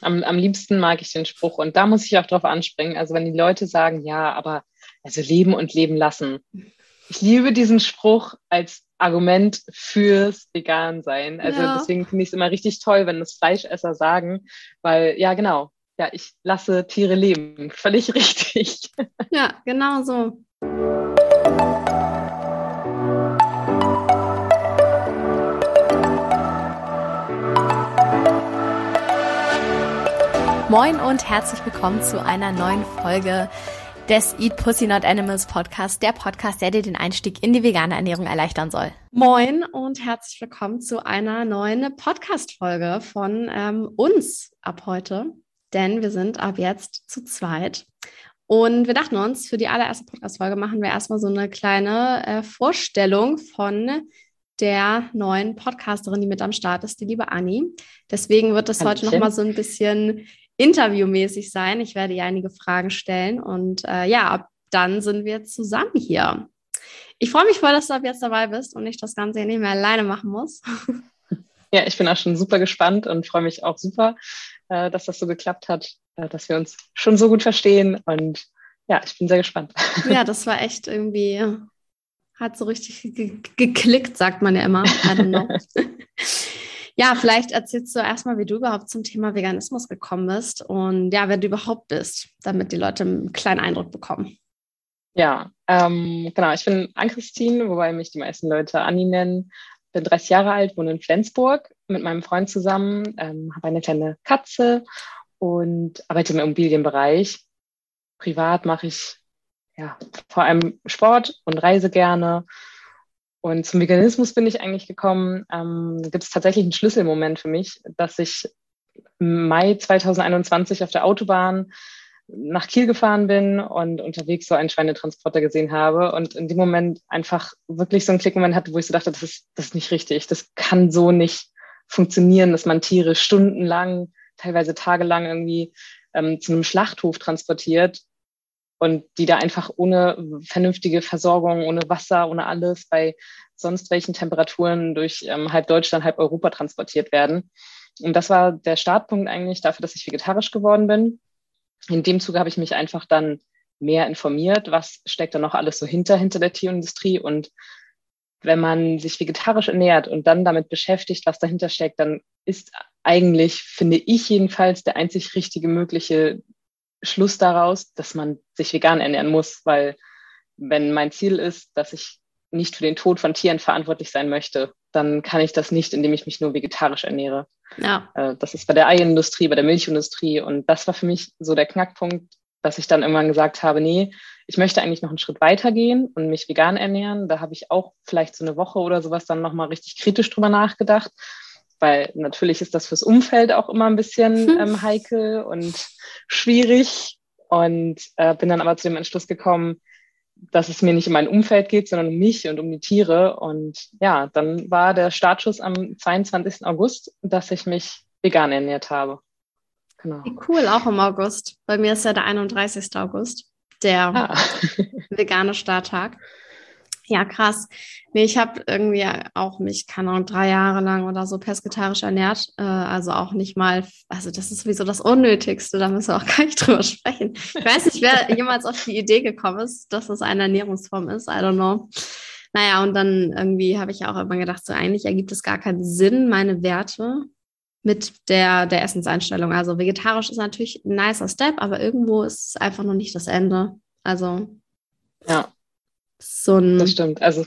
Am, am liebsten mag ich den Spruch und da muss ich auch drauf anspringen. Also wenn die Leute sagen, ja, aber also leben und leben lassen. Ich liebe diesen Spruch als Argument fürs Vegan sein. Also ja. deswegen finde ich es immer richtig toll, wenn das Fleischesser sagen, weil ja genau, ja, ich lasse Tiere leben. Völlig richtig. Ja, genau so. Moin und herzlich willkommen zu einer neuen Folge des Eat Pussy Not Animals Podcast, der Podcast, der dir den Einstieg in die vegane Ernährung erleichtern soll. Moin und herzlich willkommen zu einer neuen Podcast-Folge von ähm, uns ab heute, denn wir sind ab jetzt zu zweit. Und wir dachten uns, für die allererste Podcast-Folge machen wir erstmal so eine kleine äh, Vorstellung von der neuen Podcasterin, die mit am Start ist, die liebe Anni. Deswegen wird das heute nochmal so ein bisschen interviewmäßig sein. Ich werde ihr einige Fragen stellen und äh, ja, ab dann sind wir zusammen hier. Ich freue mich voll, dass du ab jetzt dabei bist und ich das Ganze hier nicht mehr alleine machen muss. Ja, ich bin auch schon super gespannt und freue mich auch super, äh, dass das so geklappt hat, äh, dass wir uns schon so gut verstehen und ja, ich bin sehr gespannt. Ja, das war echt irgendwie, hat so richtig ge geklickt, sagt man ja immer. I don't know. Ja, vielleicht erzählst du erstmal, wie du überhaupt zum Thema Veganismus gekommen bist und ja, wer du überhaupt bist, damit die Leute einen kleinen Eindruck bekommen. Ja, ähm, genau. Ich bin Ann-Christine, wobei mich die meisten Leute Anni nennen. Bin 30 Jahre alt, wohne in Flensburg mit meinem Freund zusammen, ähm, habe eine kleine Katze und arbeite im Immobilienbereich. Privat mache ich ja vor allem Sport und reise gerne und zum Veganismus bin ich eigentlich gekommen. Ähm, Gibt es tatsächlich einen Schlüsselmoment für mich, dass ich im Mai 2021 auf der Autobahn nach Kiel gefahren bin und unterwegs so einen Schweinetransporter gesehen habe und in dem Moment einfach wirklich so einen Klickmoment hatte, wo ich so dachte, das ist, das ist nicht richtig, das kann so nicht funktionieren, dass man Tiere stundenlang, teilweise tagelang irgendwie ähm, zu einem Schlachthof transportiert und die da einfach ohne vernünftige Versorgung, ohne Wasser, ohne alles bei sonst welchen Temperaturen durch ähm, halb Deutschland, halb Europa transportiert werden. Und das war der Startpunkt eigentlich dafür, dass ich vegetarisch geworden bin. In dem Zuge habe ich mich einfach dann mehr informiert, was steckt da noch alles so hinter, hinter der Tierindustrie. Und wenn man sich vegetarisch ernährt und dann damit beschäftigt, was dahinter steckt, dann ist eigentlich, finde ich jedenfalls, der einzig richtige mögliche Schluss daraus, dass man sich vegan ernähren muss, weil wenn mein Ziel ist, dass ich nicht für den Tod von Tieren verantwortlich sein möchte, dann kann ich das nicht, indem ich mich nur vegetarisch ernähre. Ja. Äh, das ist bei der Eiindustrie, bei der Milchindustrie und das war für mich so der Knackpunkt, dass ich dann irgendwann gesagt habe, nee, ich möchte eigentlich noch einen Schritt weiter gehen und mich vegan ernähren. Da habe ich auch vielleicht so eine Woche oder sowas dann nochmal richtig kritisch drüber nachgedacht weil natürlich ist das fürs Umfeld auch immer ein bisschen hm. ähm, heikel und schwierig. Und äh, bin dann aber zu dem Entschluss gekommen, dass es mir nicht um mein Umfeld geht, sondern um mich und um die Tiere. Und ja, dann war der Startschuss am 22. August, dass ich mich vegan ernährt habe. Genau. Cool, auch im August. Bei mir ist ja der 31. August, der ah. vegane Starttag. Ja, krass. Nee, ich habe irgendwie auch mich, keine Ahnung, drei Jahre lang oder so pesketarisch ernährt. Äh, also auch nicht mal, also das ist sowieso das Unnötigste, da müssen wir auch gar nicht drüber sprechen. Ich weiß nicht, wer jemals auf die Idee gekommen ist, dass das eine Ernährungsform ist. I don't know. Naja, und dann irgendwie habe ich auch immer gedacht, so eigentlich ergibt es gar keinen Sinn, meine Werte mit der, der Essenseinstellung. Also vegetarisch ist natürlich ein nicer Step, aber irgendwo ist es einfach noch nicht das Ende. Also. Ja. So ein das stimmt. Also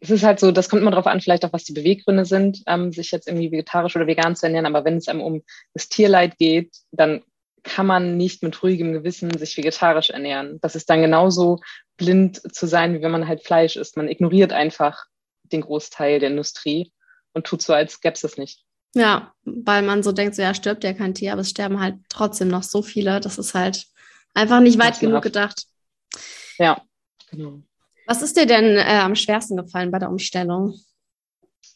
es ist halt so, das kommt immer darauf an, vielleicht auch, was die Beweggründe sind, ähm, sich jetzt irgendwie vegetarisch oder vegan zu ernähren. Aber wenn es einem um das Tierleid geht, dann kann man nicht mit ruhigem Gewissen sich vegetarisch ernähren. Das ist dann genauso blind zu sein, wie wenn man halt Fleisch isst. Man ignoriert einfach den Großteil der Industrie und tut so, als gäbe es es nicht. Ja, weil man so denkt, so ja, stirbt ja kein Tier, aber es sterben halt trotzdem noch so viele. Das ist halt einfach nicht weit genug gedacht. Ja, genau. Was ist dir denn äh, am schwersten gefallen bei der Umstellung?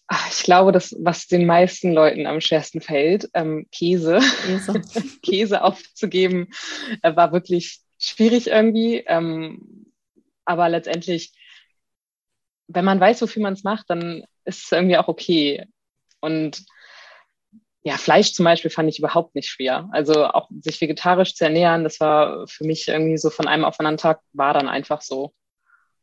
Ach, ich glaube, das, was den meisten Leuten am schwersten fällt, ähm, Käse. Käse. Käse aufzugeben, äh, war wirklich schwierig irgendwie. Ähm, aber letztendlich, wenn man weiß, wofür man es macht, dann ist es irgendwie auch okay. Und ja, Fleisch zum Beispiel fand ich überhaupt nicht schwer. Also auch sich vegetarisch zu ernähren, das war für mich irgendwie so von einem auf einen Tag, war dann einfach so.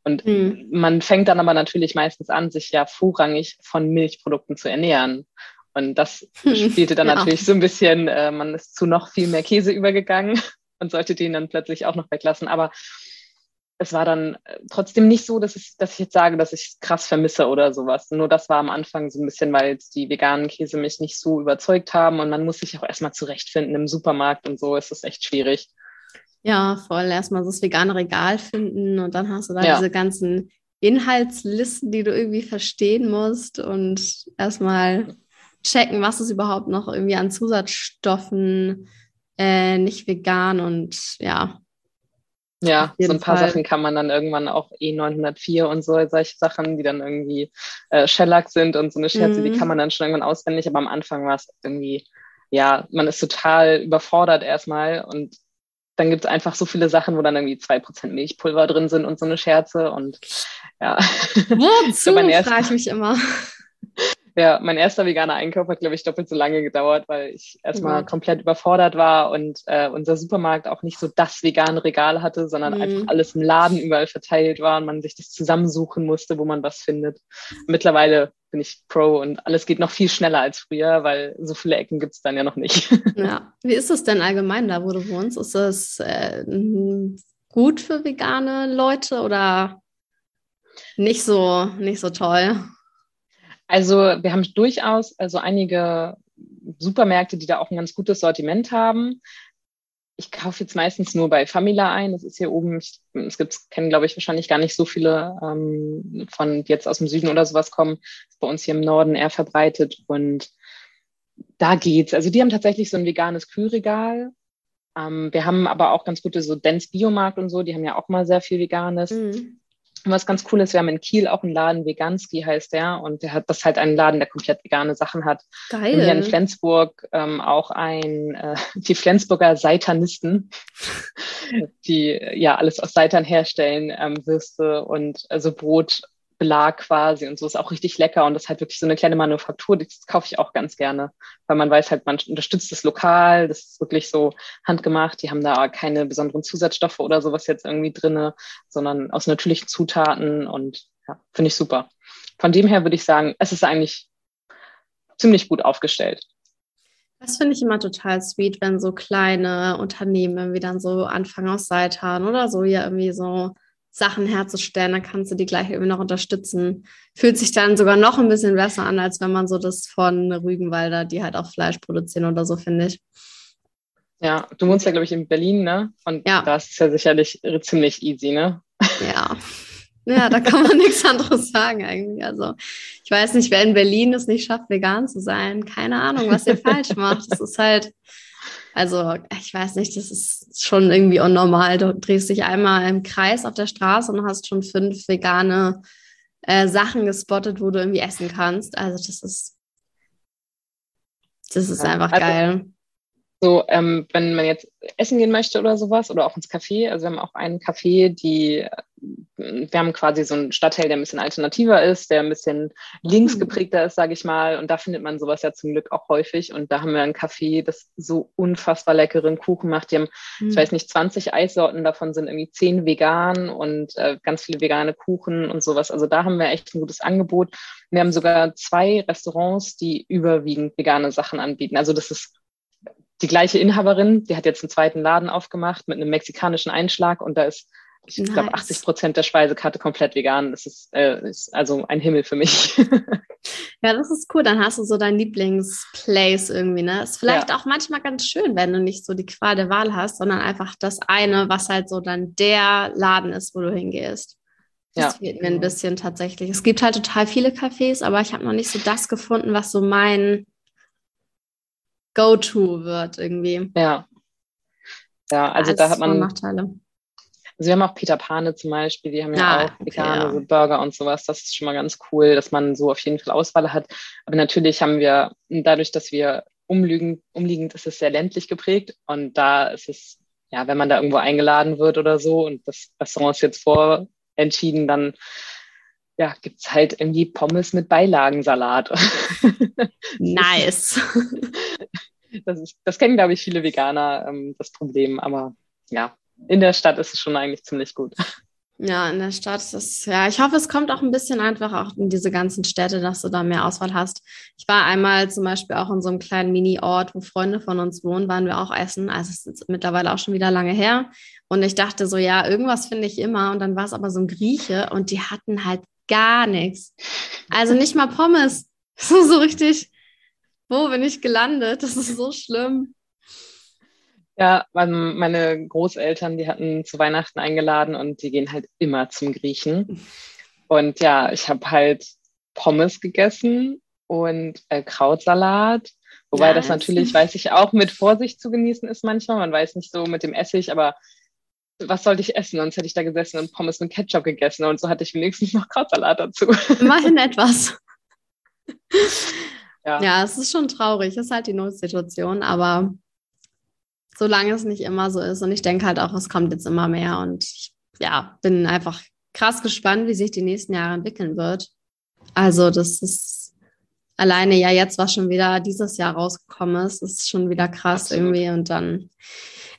Und hm. man fängt dann aber natürlich meistens an, sich ja vorrangig von Milchprodukten zu ernähren. Und das hm. spielte dann ja. natürlich so ein bisschen, äh, man ist zu noch viel mehr Käse übergegangen und sollte den dann plötzlich auch noch weglassen. Aber es war dann äh, trotzdem nicht so, dass ich, dass ich jetzt sage, dass ich krass vermisse oder sowas. Nur das war am Anfang so ein bisschen, weil jetzt die veganen Käse mich nicht so überzeugt haben und man muss sich auch erstmal zurechtfinden im Supermarkt und so ist es echt schwierig. Ja, voll erstmal so das vegane Regal finden und dann hast du da ja. diese ganzen Inhaltslisten, die du irgendwie verstehen musst und erstmal checken, was ist überhaupt noch irgendwie an Zusatzstoffen äh, nicht vegan und ja. Ja, so ein paar Fall. Sachen kann man dann irgendwann auch E904 und so, solche Sachen, die dann irgendwie äh, Shellac sind und so eine Scherze, mhm. die kann man dann schon irgendwann auswendig, aber am Anfang war es irgendwie, ja, man ist total überfordert erstmal und dann gibt es einfach so viele Sachen, wo dann irgendwie zwei Prozent Milchpulver drin sind und so eine Scherze und ja. Wozu, frage ich mich immer. Ja, mein erster veganer Einkauf hat, glaube ich, doppelt so lange gedauert, weil ich erstmal mhm. komplett überfordert war und äh, unser Supermarkt auch nicht so das vegane Regal hatte, sondern mhm. einfach alles im Laden überall verteilt war und man sich das zusammensuchen musste, wo man was findet. Mittlerweile bin ich Pro und alles geht noch viel schneller als früher, weil so viele Ecken gibt es dann ja noch nicht. Ja, wie ist es denn allgemein da, wo du wohnst? Ist das äh, gut für vegane Leute oder nicht so, nicht so toll? Also wir haben durchaus also einige Supermärkte, die da auch ein ganz gutes Sortiment haben. Ich kaufe jetzt meistens nur bei Famila ein. Das ist hier oben, ich, es gibt, kennen glaube ich wahrscheinlich gar nicht so viele ähm, von jetzt aus dem Süden oder sowas kommen. Ist bei uns hier im Norden eher verbreitet und da geht's. Also die haben tatsächlich so ein veganes Kühlregal. Ähm, wir haben aber auch ganz gute so Dance Biomarkt und so. Die haben ja auch mal sehr viel Veganes. Mhm. Und was ganz cool ist, wir haben in Kiel auch einen Laden, Veganski heißt der, und der hat das halt einen Laden, der komplett vegane Sachen hat. Geil. Und hier in Flensburg ähm, auch ein, äh, die Flensburger Seitanisten, die ja alles aus Seitern herstellen, ähm, Würste und also Brot Belag quasi und so ist auch richtig lecker und das ist halt wirklich so eine kleine Manufaktur, das kaufe ich auch ganz gerne, weil man weiß halt, man unterstützt das Lokal, das ist wirklich so handgemacht, die haben da keine besonderen Zusatzstoffe oder sowas jetzt irgendwie drinne, sondern aus natürlichen Zutaten und ja, finde ich super. Von dem her würde ich sagen, es ist eigentlich ziemlich gut aufgestellt. Das finde ich immer total sweet, wenn so kleine Unternehmen irgendwie dann so anfangen aus Seitan oder so ja irgendwie so Sachen herzustellen, dann kannst du die gleich irgendwie noch unterstützen. Fühlt sich dann sogar noch ein bisschen besser an, als wenn man so das von Rügenwalder, die halt auch Fleisch produzieren oder so, finde ich. Ja, du wohnst ja, glaube ich, in Berlin, ne? Und ja. das ist ja sicherlich ziemlich easy, ne? Ja. Ja, da kann man nichts anderes sagen eigentlich. Also ich weiß nicht, wer in Berlin es nicht schafft, vegan zu sein. Keine Ahnung, was ihr falsch macht. Das ist halt, also ich weiß nicht, das ist schon irgendwie unnormal. Du drehst dich einmal im Kreis auf der Straße und hast schon fünf vegane äh, Sachen gespottet, wo du irgendwie essen kannst. Also das ist, das ist ja, einfach also, geil. So, ähm, wenn man jetzt essen gehen möchte oder sowas oder auch ins Café, also wir haben auch einen Café, die wir haben quasi so einen Stadtteil, der ein bisschen alternativer ist, der ein bisschen links mhm. geprägter ist, sage ich mal. Und da findet man sowas ja zum Glück auch häufig. Und da haben wir ein Café, das so unfassbar leckeren Kuchen macht. Die haben, mhm. ich weiß nicht, 20 Eissorten, davon sind irgendwie 10 vegan und äh, ganz viele vegane Kuchen und sowas. Also da haben wir echt ein gutes Angebot. Wir haben sogar zwei Restaurants, die überwiegend vegane Sachen anbieten. Also das ist die gleiche Inhaberin, die hat jetzt einen zweiten Laden aufgemacht mit einem mexikanischen Einschlag und da ist ich nice. glaube, 80 Prozent der Speisekarte komplett vegan. Das ist, äh, ist also ein Himmel für mich. ja, das ist cool. Dann hast du so dein Lieblingsplace irgendwie. Ne? Ist vielleicht ja. auch manchmal ganz schön, wenn du nicht so die Qual der Wahl hast, sondern einfach das eine, was halt so dann der Laden ist, wo du hingehst. Das ja. fehlt mir ein bisschen tatsächlich. Es gibt halt total viele Cafés, aber ich habe noch nicht so das gefunden, was so mein Go-To wird irgendwie. Ja. Ja, also Als da hat man Nachteile. Also wir haben auch Peter Pane zum Beispiel, die haben ja ah, auch vegane okay, ja. Burger und sowas. Das ist schon mal ganz cool, dass man so auf jeden Fall Auswahl hat. Aber natürlich haben wir, dadurch, dass wir umliegend, umliegend ist es sehr ländlich geprägt und da ist es, ja, wenn man da irgendwo eingeladen wird oder so und das Restaurant ist jetzt vorentschieden, dann ja, gibt es halt irgendwie Pommes mit Beilagensalat. nice. Das, ist, das kennen, glaube ich, viele Veganer, ähm, das Problem. Aber ja, in der Stadt ist es schon eigentlich ziemlich gut. Ja, in der Stadt ist es, ja, ich hoffe, es kommt auch ein bisschen einfach auch in diese ganzen Städte, dass du da mehr Auswahl hast. Ich war einmal zum Beispiel auch in so einem kleinen Mini-Ort, wo Freunde von uns wohnen, waren wir auch essen. Also es ist mittlerweile auch schon wieder lange her. Und ich dachte so, ja, irgendwas finde ich immer. Und dann war es aber so ein Grieche und die hatten halt gar nichts. Also nicht mal Pommes. So, so richtig, wo bin ich gelandet? Das ist so schlimm. Ja, meine Großeltern, die hatten zu Weihnachten eingeladen und die gehen halt immer zum Griechen. Und ja, ich habe halt Pommes gegessen und äh, Krautsalat. Wobei nice. das natürlich, weiß ich auch, mit Vorsicht zu genießen ist manchmal. Man weiß nicht so mit dem Essig, aber was sollte ich essen? Sonst hätte ich da gesessen und Pommes mit Ketchup gegessen und so hatte ich wenigstens noch Krautsalat dazu. Immerhin etwas. ja. ja, es ist schon traurig. Es ist halt die Notsituation, aber solange es nicht immer so ist. Und ich denke halt auch, es kommt jetzt immer mehr. Und ich ja, bin einfach krass gespannt, wie sich die nächsten Jahre entwickeln wird. Also, das ist alleine ja jetzt, was schon wieder dieses Jahr rausgekommen ist, ist schon wieder krass Absolut. irgendwie. Und dann,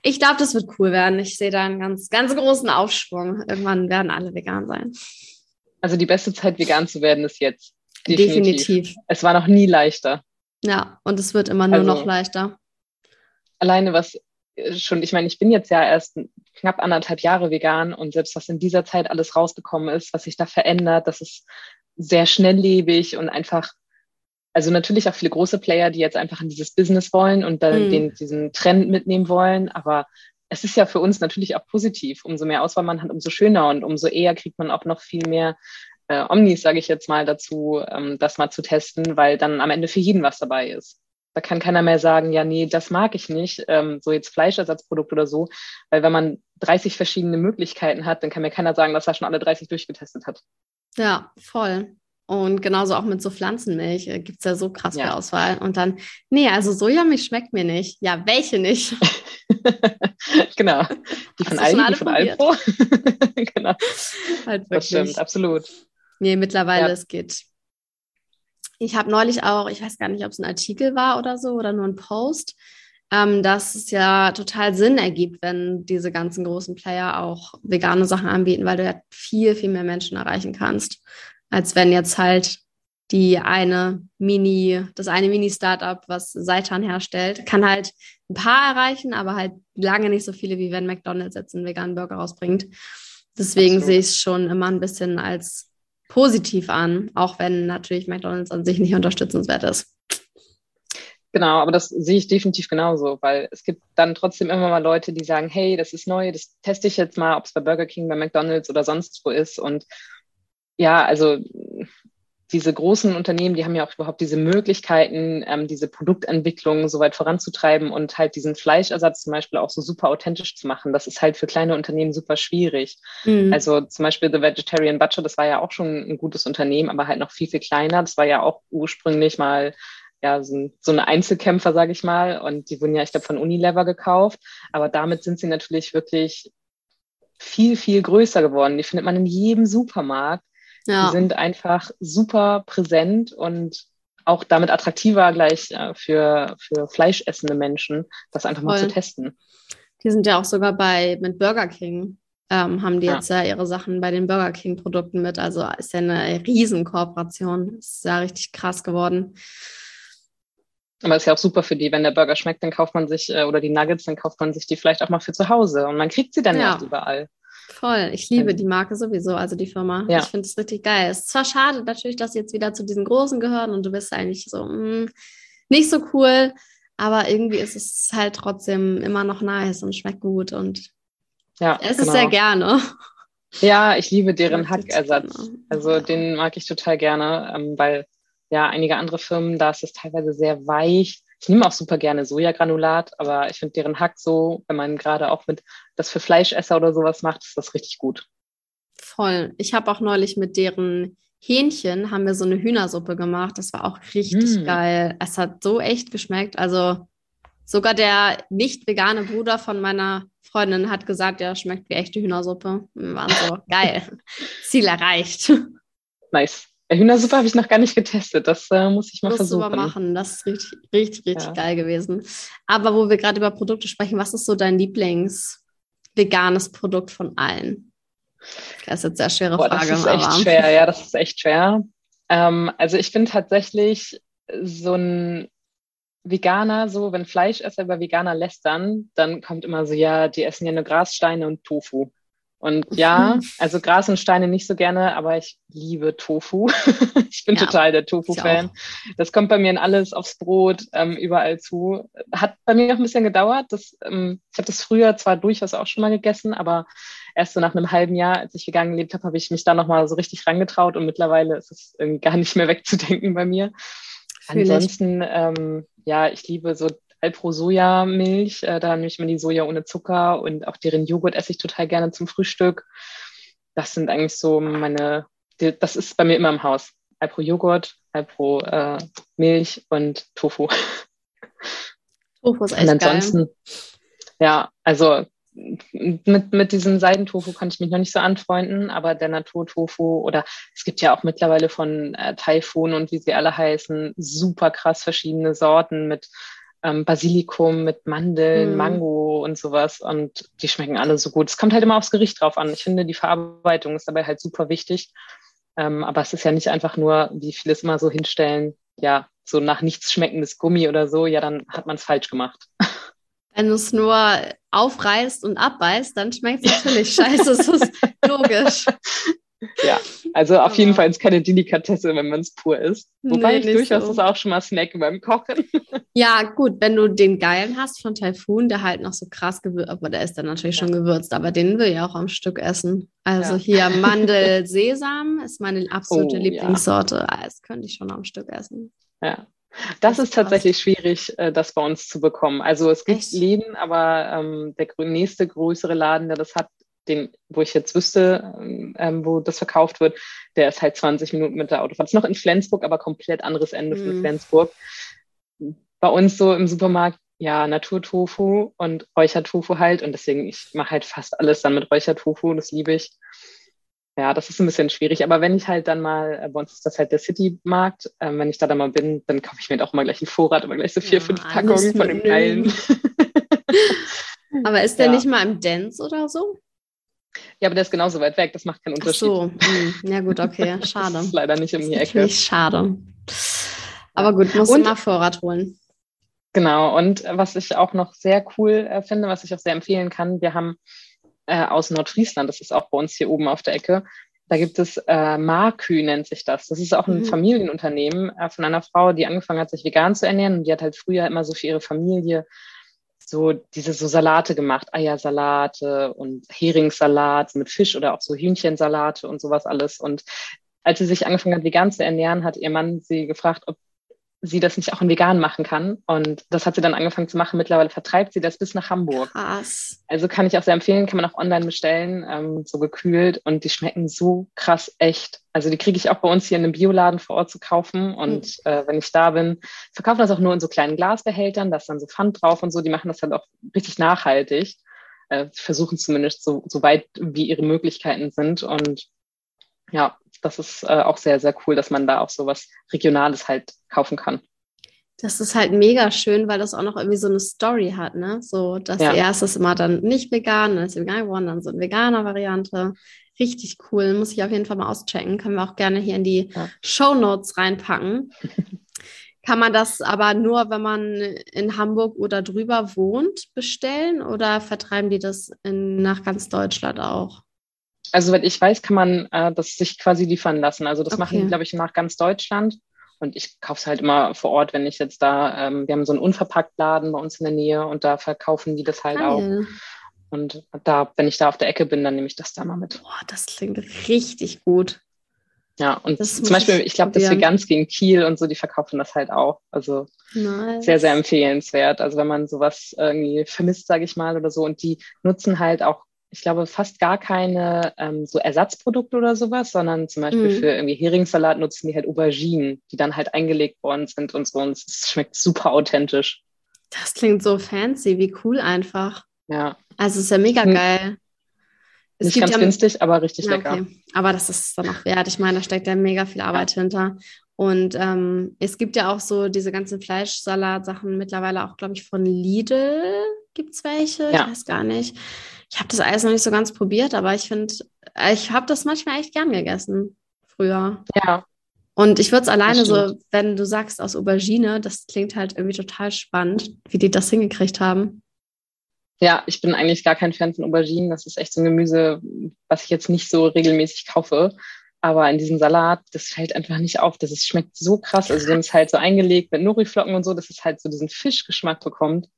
ich glaube, das wird cool werden. Ich sehe da einen ganz, ganz großen Aufschwung. Irgendwann werden alle vegan sein. Also die beste Zeit, vegan zu werden, ist jetzt. Definitiv. Definitiv. Es war noch nie leichter. Ja, und es wird immer nur also, noch leichter. Alleine was schon, ich meine, ich bin jetzt ja erst knapp anderthalb Jahre vegan und selbst was in dieser Zeit alles rausgekommen ist, was sich da verändert, das ist sehr schnelllebig und einfach, also natürlich auch viele große Player, die jetzt einfach in dieses Business wollen und dann mhm. den, diesen Trend mitnehmen wollen, aber es ist ja für uns natürlich auch positiv. Umso mehr Auswahl man hat, umso schöner und umso eher kriegt man auch noch viel mehr äh, Omnis, sage ich jetzt mal, dazu, ähm, das mal zu testen, weil dann am Ende für jeden was dabei ist. Da kann keiner mehr sagen, ja, nee, das mag ich nicht, ähm, so jetzt Fleischersatzprodukt oder so. Weil wenn man 30 verschiedene Möglichkeiten hat, dann kann mir keiner sagen, dass er schon alle 30 durchgetestet hat. Ja, voll. Und genauso auch mit so Pflanzenmilch äh, gibt es ja so krass ja. Auswahl. Und dann, nee, also Sojamilch schmeckt mir nicht. Ja, welche nicht? genau. Die von Aldi, die von Alpro. genau. Halt das stimmt, absolut. Nee, mittlerweile, ja. es geht ich habe neulich auch, ich weiß gar nicht, ob es ein Artikel war oder so oder nur ein Post, ähm, dass es ja total Sinn ergibt, wenn diese ganzen großen Player auch vegane Sachen anbieten, weil du ja viel, viel mehr Menschen erreichen kannst, als wenn jetzt halt die eine Mini, das eine Mini-Startup, was Seitan herstellt, kann halt ein paar erreichen, aber halt lange nicht so viele, wie wenn McDonalds jetzt einen veganen Burger rausbringt. Deswegen sehe ich es schon immer ein bisschen als positiv an, auch wenn natürlich McDonald's an sich nicht unterstützenswert ist. Genau, aber das sehe ich definitiv genauso, weil es gibt dann trotzdem immer mal Leute, die sagen, hey, das ist neu, das teste ich jetzt mal, ob es bei Burger King, bei McDonald's oder sonst wo ist. Und ja, also diese großen Unternehmen, die haben ja auch überhaupt diese Möglichkeiten, ähm, diese Produktentwicklung so weit voranzutreiben und halt diesen Fleischersatz zum Beispiel auch so super authentisch zu machen. Das ist halt für kleine Unternehmen super schwierig. Mhm. Also zum Beispiel The Vegetarian Butcher, das war ja auch schon ein gutes Unternehmen, aber halt noch viel, viel kleiner. Das war ja auch ursprünglich mal ja, so, so eine Einzelkämpfer, sage ich mal. Und die wurden ja, ich glaube, von Unilever gekauft. Aber damit sind sie natürlich wirklich viel, viel größer geworden. Die findet man in jedem Supermarkt. Ja. Die sind einfach super präsent und auch damit attraktiver gleich äh, für, für fleischessende Menschen, das einfach Voll. mal zu testen. Die sind ja auch sogar bei mit Burger King. Ähm, haben die ja. jetzt ja ihre Sachen bei den Burger King Produkten mit. Also ist ja eine Riesenkooperation. Ist ja richtig krass geworden. Aber ist ja auch super für die, wenn der Burger schmeckt, dann kauft man sich, äh, oder die Nuggets, dann kauft man sich die vielleicht auch mal für zu Hause. Und man kriegt sie dann ja, ja überall. Voll. Ich liebe die Marke sowieso, also die Firma. Ja. Ich finde es richtig geil. Es ist zwar schade natürlich, dass sie jetzt wieder zu diesen Großen gehören und du bist eigentlich so mh, mm, nicht so cool, aber irgendwie ist es halt trotzdem immer noch nice und schmeckt gut und ja, es genau. ist sehr gerne. Ja, ich liebe deren Hackersatz. Also den mag ich total gerne, ähm, weil ja einige andere Firmen, da ist es teilweise sehr weich ich nehme auch super gerne Sojagranulat, aber ich finde deren Hack so, wenn man gerade auch mit das für Fleischesser oder sowas macht, ist das richtig gut. Voll. Ich habe auch neulich mit deren Hähnchen haben wir so eine Hühnersuppe gemacht. Das war auch richtig mm. geil. Es hat so echt geschmeckt. Also sogar der nicht vegane Bruder von meiner Freundin hat gesagt, ja, schmeckt wie echte Hühnersuppe. Wir waren so geil. Ziel erreicht. Nice. Hühnersuppe habe ich noch gar nicht getestet. Das äh, muss ich mal versuchen. Du mal machen. Das ist richtig, richtig, richtig ja. geil gewesen. Aber wo wir gerade über Produkte sprechen, was ist so dein Lieblings-veganes Produkt von allen? Das ist jetzt eine sehr schwere Boah, Frage. Das ist echt aber... schwer, ja, das ist echt schwer. Ähm, also ich bin tatsächlich so ein Veganer, so wenn Fleischesser über Veganer lästern, dann kommt immer so, ja, die essen ja nur Grassteine und Tofu. Und ja, also Gras und Steine nicht so gerne, aber ich liebe Tofu. ich bin ja, total der Tofu-Fan. Das kommt bei mir in alles, aufs Brot, ähm, überall zu. Hat bei mir noch ein bisschen gedauert. Das, ähm, ich habe das früher zwar durchaus auch schon mal gegessen, aber erst so nach einem halben Jahr, als ich vegan gelebt habe, habe ich mich da nochmal so richtig rangetraut und mittlerweile ist es irgendwie gar nicht mehr wegzudenken bei mir. Ansonsten, ähm, ja, ich liebe so Alpro-Sojamilch. Äh, da nehme ich mir die Soja ohne Zucker und auch deren Joghurt esse ich total gerne zum Frühstück. Das sind eigentlich so meine, die, das ist bei mir immer im Haus. Alpro-Joghurt, Alpro-Milch äh, und Tofu. Tofu ist echt und ansonsten, geil. ja, also mit, mit diesem Seidentofu kann ich mich noch nicht so anfreunden, aber der Naturtofu oder es gibt ja auch mittlerweile von äh, Taifun und wie sie alle heißen, super krass verschiedene Sorten mit ähm, Basilikum, mit Mandeln, mm. Mango und sowas und die schmecken alle so gut. Es kommt halt immer aufs Gericht drauf an. Ich finde, die Verarbeitung ist dabei halt super wichtig. Ähm, aber es ist ja nicht einfach nur, wie viele es immer so hinstellen, ja, so nach nichts schmeckendes Gummi oder so, ja, dann hat man es falsch gemacht. Wenn du es nur aufreißt und abbeißt, dann schmeckt es natürlich scheiße. Das ist logisch. Ja, also auf jeden Fall ist keine Delikatesse, wenn man es pur isst. Wobei nee, ich durchaus so. das auch schon mal snacke beim Kochen. Ja, gut, wenn du den geilen hast von Typhoon, der halt noch so krass gewürzt, aber der ist dann natürlich ja. schon gewürzt, aber den will ich auch am Stück essen. Also ja. hier Mandel Sesam ist meine absolute oh, Lieblingssorte. Ja. Ah, das könnte ich schon am Stück essen. Ja. Das, das ist tatsächlich schwierig, äh, das bei uns zu bekommen. Also es gibt Echt? Läden, aber ähm, der nächste größere Laden, der das hat, den, wo ich jetzt wüsste, ähm, wo das verkauft wird, der ist halt 20 Minuten mit der Autofahrt. Ist noch in Flensburg, aber komplett anderes Ende mhm. von Flensburg. Bei uns so im Supermarkt, ja, Naturtofu und Räuchertofu halt. Und deswegen, ich mache halt fast alles dann mit Räuchertofu, das liebe ich. Ja, das ist ein bisschen schwierig. Aber wenn ich halt dann mal, äh, bei uns ist das halt der City-Markt, äh, wenn ich da dann mal bin, dann kaufe ich mir auch mal gleich einen Vorrat, immer gleich so vier, ja, fünf Packungen von dem Geilen. aber ist der ja. nicht mal im Dance oder so? Ja, aber der ist genauso weit weg, das macht keinen Unterschied. Ach so, hm. ja gut, okay, schade. das ist leider nicht um die Ecke. Nicht schade. Aber gut, musst und, du mal Vorrat holen. Genau, und was ich auch noch sehr cool äh, finde, was ich auch sehr empfehlen kann, wir haben äh, aus Nordfriesland, das ist auch bei uns hier oben auf der Ecke, da gibt es äh, Markü, nennt sich das. Das ist auch ein mhm. Familienunternehmen äh, von einer Frau, die angefangen hat, sich vegan zu ernähren. Und die hat halt früher immer so für ihre Familie so diese so Salate gemacht, Eiersalate und Heringssalat mit Fisch oder auch so Hühnchensalate und sowas alles. Und als sie sich angefangen hat, vegan zu ernähren, hat ihr Mann sie gefragt, ob sie das nicht auch in vegan machen kann. Und das hat sie dann angefangen zu machen. Mittlerweile vertreibt sie das bis nach Hamburg. Krass. Also kann ich auch sehr empfehlen, kann man auch online bestellen, ähm, so gekühlt. Und die schmecken so krass echt. Also die kriege ich auch bei uns hier in einem Bioladen vor Ort zu kaufen. Und mhm. äh, wenn ich da bin, verkaufen das auch nur in so kleinen Glasbehältern. Da ist dann so Pfand drauf und so. Die machen das dann auch richtig nachhaltig. Äh, versuchen zumindest so, so weit, wie ihre Möglichkeiten sind. Und ja, das ist äh, auch sehr, sehr cool, dass man da auch so was Regionales halt kaufen kann. Das ist halt mega schön, weil das auch noch irgendwie so eine Story hat, ne? So, dass ja. erst ist immer dann nicht vegan, dann ist sie vegan geworden, dann so eine veganer Variante. Richtig cool, muss ich auf jeden Fall mal auschecken. Können wir auch gerne hier in die ja. Show Notes reinpacken. Kann man das aber nur, wenn man in Hamburg oder drüber wohnt, bestellen oder vertreiben die das in, nach ganz Deutschland auch? Also, soweit ich weiß, kann man äh, das sich quasi liefern lassen. Also, das okay. machen die, glaube ich, nach ganz Deutschland. Und ich kaufe es halt immer vor Ort, wenn ich jetzt da, ähm, wir haben so einen Unverpacktladen bei uns in der Nähe und da verkaufen die das halt Geil. auch. Und da, wenn ich da auf der Ecke bin, dann nehme ich das da mal mit. Boah, das klingt richtig gut. Ja, und zum Beispiel, ich glaube, das Veganski gegen Kiel und so, die verkaufen das halt auch. Also nice. sehr, sehr empfehlenswert. Also wenn man sowas irgendwie vermisst, sage ich mal, oder so. Und die nutzen halt auch ich glaube, fast gar keine ähm, so Ersatzprodukte oder sowas, sondern zum Beispiel mhm. für irgendwie Heringssalat nutzen die halt Auberginen, die dann halt eingelegt worden sind und so. Und es schmeckt super authentisch. Das klingt so fancy, wie cool einfach. Ja. Also ist ja mega hm. geil. Es Nicht ganz ja, günstig, aber richtig ja, lecker. Okay. Aber das ist dann auch wert. Ich meine, da steckt ja mega viel Arbeit ja. hinter. Und ähm, es gibt ja auch so diese ganzen Fleischsalat-Sachen mittlerweile auch, glaube ich, von Lidl gibt es welche. Ja. Ich weiß gar nicht. Ich habe das alles noch nicht so ganz probiert, aber ich finde, ich habe das manchmal echt gern gegessen früher. Ja. Und ich würde es alleine so, wenn du sagst aus Aubergine, das klingt halt irgendwie total spannend, wie die das hingekriegt haben. Ja, ich bin eigentlich gar kein Fan von Auberginen. Das ist echt so ein Gemüse, was ich jetzt nicht so regelmäßig kaufe. Aber in diesem Salat, das fällt einfach nicht auf. Das ist, schmeckt so krass. Also, haben es halt so eingelegt mit Nori-Flocken und so, dass es halt so diesen Fischgeschmack bekommt.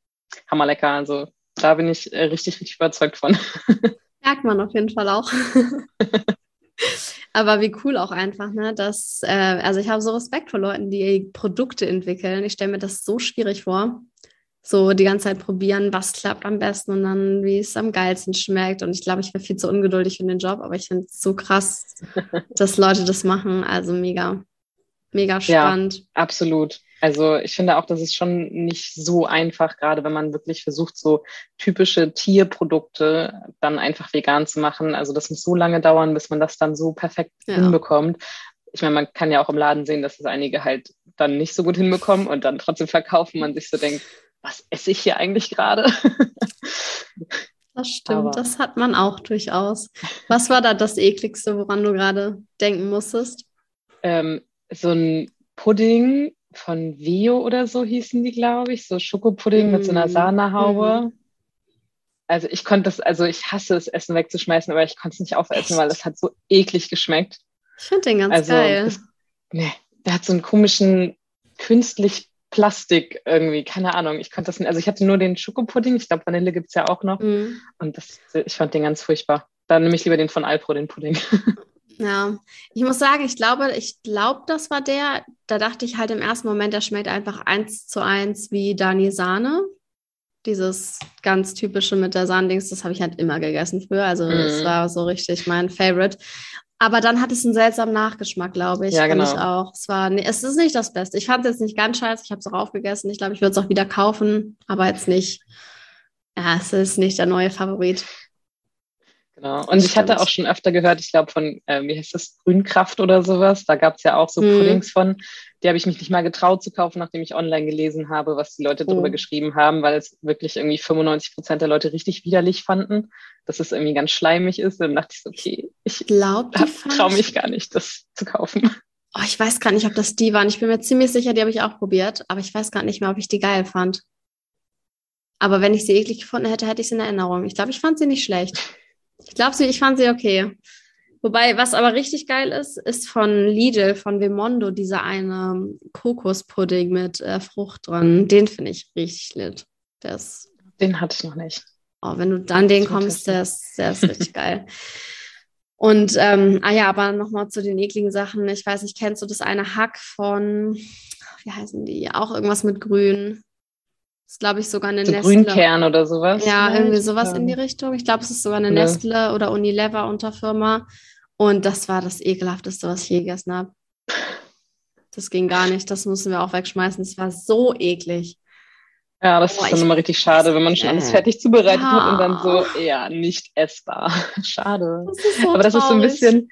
Hammer lecker. Also, da bin ich äh, richtig, richtig überzeugt von. Merkt man auf jeden Fall auch. Aber wie cool auch einfach, ne? Dass, äh, also ich habe so Respekt vor Leuten, die Produkte entwickeln. Ich stelle mir das so schwierig vor. So die ganze Zeit probieren, was klappt am besten und dann, wie es am geilsten schmeckt. Und ich glaube, ich wäre viel zu ungeduldig für den Job, aber ich finde es so krass, dass Leute das machen. Also mega, mega spannend. Ja, absolut. Also ich finde auch, das ist schon nicht so einfach, gerade wenn man wirklich versucht, so typische Tierprodukte dann einfach vegan zu machen. Also das muss so lange dauern, bis man das dann so perfekt ja. hinbekommt. Ich meine, man kann ja auch im Laden sehen, dass es einige halt dann nicht so gut hinbekommen und dann trotzdem verkaufen, man sich so denkt, was esse ich hier eigentlich gerade? Das stimmt, Aber das hat man auch durchaus. Was war da das ekligste, woran du gerade denken musstest? Ähm, so ein Pudding von Vio oder so hießen die, glaube ich. So Schokopudding mm. mit so einer mm, Sahnehaube. Mm. Also ich konnte das, also ich hasse es, Essen wegzuschmeißen, aber ich konnte es nicht aufessen, Echt? weil es hat so eklig geschmeckt. Ich finde den ganz also, geil. Das, nee, der hat so einen komischen, künstlich Plastik irgendwie, keine Ahnung. Ich konnte das nicht, also ich hatte nur den Schokopudding, ich glaube Vanille gibt es ja auch noch. Mm. Und das, ich fand den ganz furchtbar. Dann nehme ich lieber den von Alpro, den Pudding. Ja, ich muss sagen, ich glaube, ich glaube, das war der. Da dachte ich halt im ersten Moment, der schmeckt einfach eins zu eins wie Dani Sahne. Dieses ganz typische mit der Sahndings, das habe ich halt immer gegessen früher. Also, es mhm. war so richtig mein Favorite. Aber dann hat es einen seltsamen Nachgeschmack, glaube ich. Ja, genau. Ich auch. Es, war, nee, es ist nicht das Beste. Ich fand es jetzt nicht ganz scheiße. Ich habe es auch aufgegessen. Ich glaube, ich würde es auch wieder kaufen, aber jetzt nicht. Ja, es ist nicht der neue Favorit. Genau. Und ich hatte auch schon öfter gehört, ich glaube von, äh, wie heißt das, Grünkraft oder sowas. Da gab es ja auch so hm. Puddings von. Die habe ich mich nicht mal getraut zu kaufen, nachdem ich online gelesen habe, was die Leute darüber geschrieben haben, weil es wirklich irgendwie 95 Prozent der Leute richtig widerlich fanden, dass es irgendwie ganz schleimig ist. Und dann dachte ich so, okay, ich traue mich gar nicht, das zu kaufen. Oh, ich weiß gar nicht, ob das die waren. Ich bin mir ziemlich sicher, die habe ich auch probiert, aber ich weiß gar nicht mehr, ob ich die geil fand. Aber wenn ich sie eklig gefunden hätte, hätte ich sie in Erinnerung. Ich glaube, ich fand sie nicht schlecht. Ich glaube, ich fand sie okay. Wobei, was aber richtig geil ist, ist von Lidl, von Vemondo, dieser eine Kokospudding mit äh, Frucht drin. Den finde ich richtig lit. Ist, den hatte ich noch nicht. Oh, wenn du dann den kommst, der ist, der ist richtig geil. Und, ähm, ah ja, aber nochmal zu den ekligen Sachen. Ich weiß nicht, kennst du das eine Hack von, wie heißen die? Auch irgendwas mit Grün ist, glaube ich, sogar eine so Nestle. Grünkern oder sowas. Ja, vielleicht? irgendwie sowas ja. in die Richtung. Ich glaube, es ist sogar eine ja. Nestle oder Unilever Unterfirma. Und das war das ekelhafteste, was ich je gegessen habe. Das ging gar nicht. Das mussten wir auch wegschmeißen. Es war so eklig. Ja, das oh, ist dann immer richtig schade, wenn man schon alles fertig zubereitet ja. hat und dann so, ja, nicht essbar. Schade. Das so Aber das ist so ein bisschen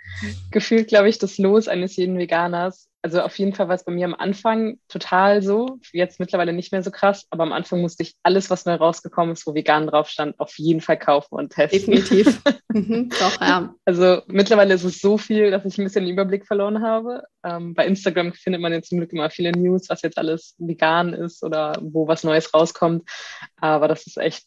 gefühlt, glaube ich, das Los eines jeden Veganers, also auf jeden Fall war es bei mir am Anfang total so, jetzt mittlerweile nicht mehr so krass, aber am Anfang musste ich alles, was neu rausgekommen ist, wo vegan drauf stand, auf jeden Fall kaufen und testen. Definitiv. mhm, doch, ja. Also mittlerweile ist es so viel, dass ich ein bisschen den Überblick verloren habe. Ähm, bei Instagram findet man jetzt zum Glück immer viele News, was jetzt alles vegan ist oder wo was Neues rauskommt. Aber das ist echt,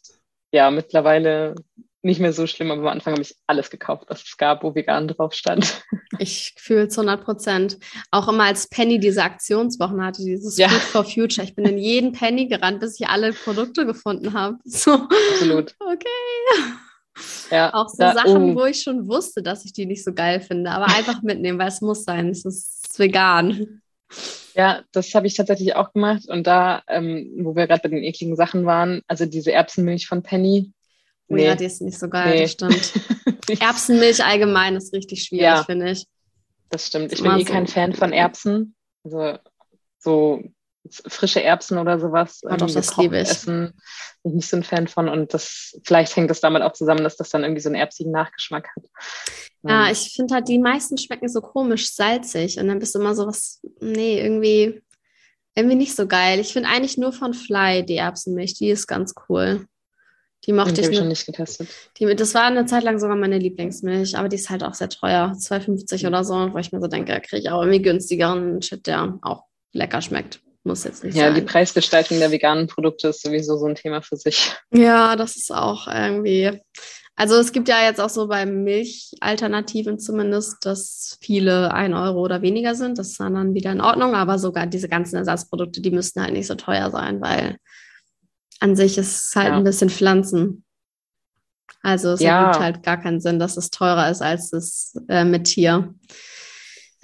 ja, mittlerweile nicht mehr so schlimm, aber am Anfang habe ich alles gekauft, was es gab, wo vegan drauf stand. Ich fühle es 100 Prozent. Auch immer als Penny diese Aktionswochen hatte, dieses ja. Food for Future. Ich bin in jeden Penny gerannt, bis ich alle Produkte gefunden habe. So. Absolut. Okay. Ja, auch so da, Sachen, oh. wo ich schon wusste, dass ich die nicht so geil finde, aber einfach mitnehmen, weil es muss sein. Es ist vegan. Ja, das habe ich tatsächlich auch gemacht. Und da, ähm, wo wir gerade bei den ekligen Sachen waren, also diese Erbsenmilch von Penny, Oh nee. ja, die ist nicht so geil, nee. das stimmt. Erbsenmilch allgemein ist richtig schwierig, ja, finde ich. Das stimmt. Ich bin eh so. kein Fan von Erbsen. Also so frische Erbsen oder sowas. Oh, doch, das liebe ich. Essen bin ich nicht so ein Fan von. Und das, vielleicht hängt das damit auch zusammen, dass das dann irgendwie so einen erbsigen Nachgeschmack hat. Ja, ich finde halt, die meisten schmecken so komisch salzig. Und dann bist du immer so was, nee, irgendwie, irgendwie nicht so geil. Ich finde eigentlich nur von Fly die Erbsenmilch, die ist ganz cool. Die mochte ich, ich schon nicht getestet. Die, das war eine Zeit lang sogar meine Lieblingsmilch, aber die ist halt auch sehr teuer, 2,50 oder so, wo ich mir so denke, kriege ich auch irgendwie günstigeren Shit, der auch lecker schmeckt. Muss jetzt nicht ja, sein. die Preisgestaltung der veganen Produkte ist sowieso so ein Thema für sich. Ja, das ist auch irgendwie. Also es gibt ja jetzt auch so bei Milchalternativen zumindest, dass viele ein Euro oder weniger sind. Das ist dann wieder in Ordnung, aber sogar diese ganzen Ersatzprodukte, die müssten halt nicht so teuer sein, weil an sich ist es halt ja. ein bisschen Pflanzen. Also es ja. ergibt halt gar keinen Sinn, dass es teurer ist als das äh, mit Tier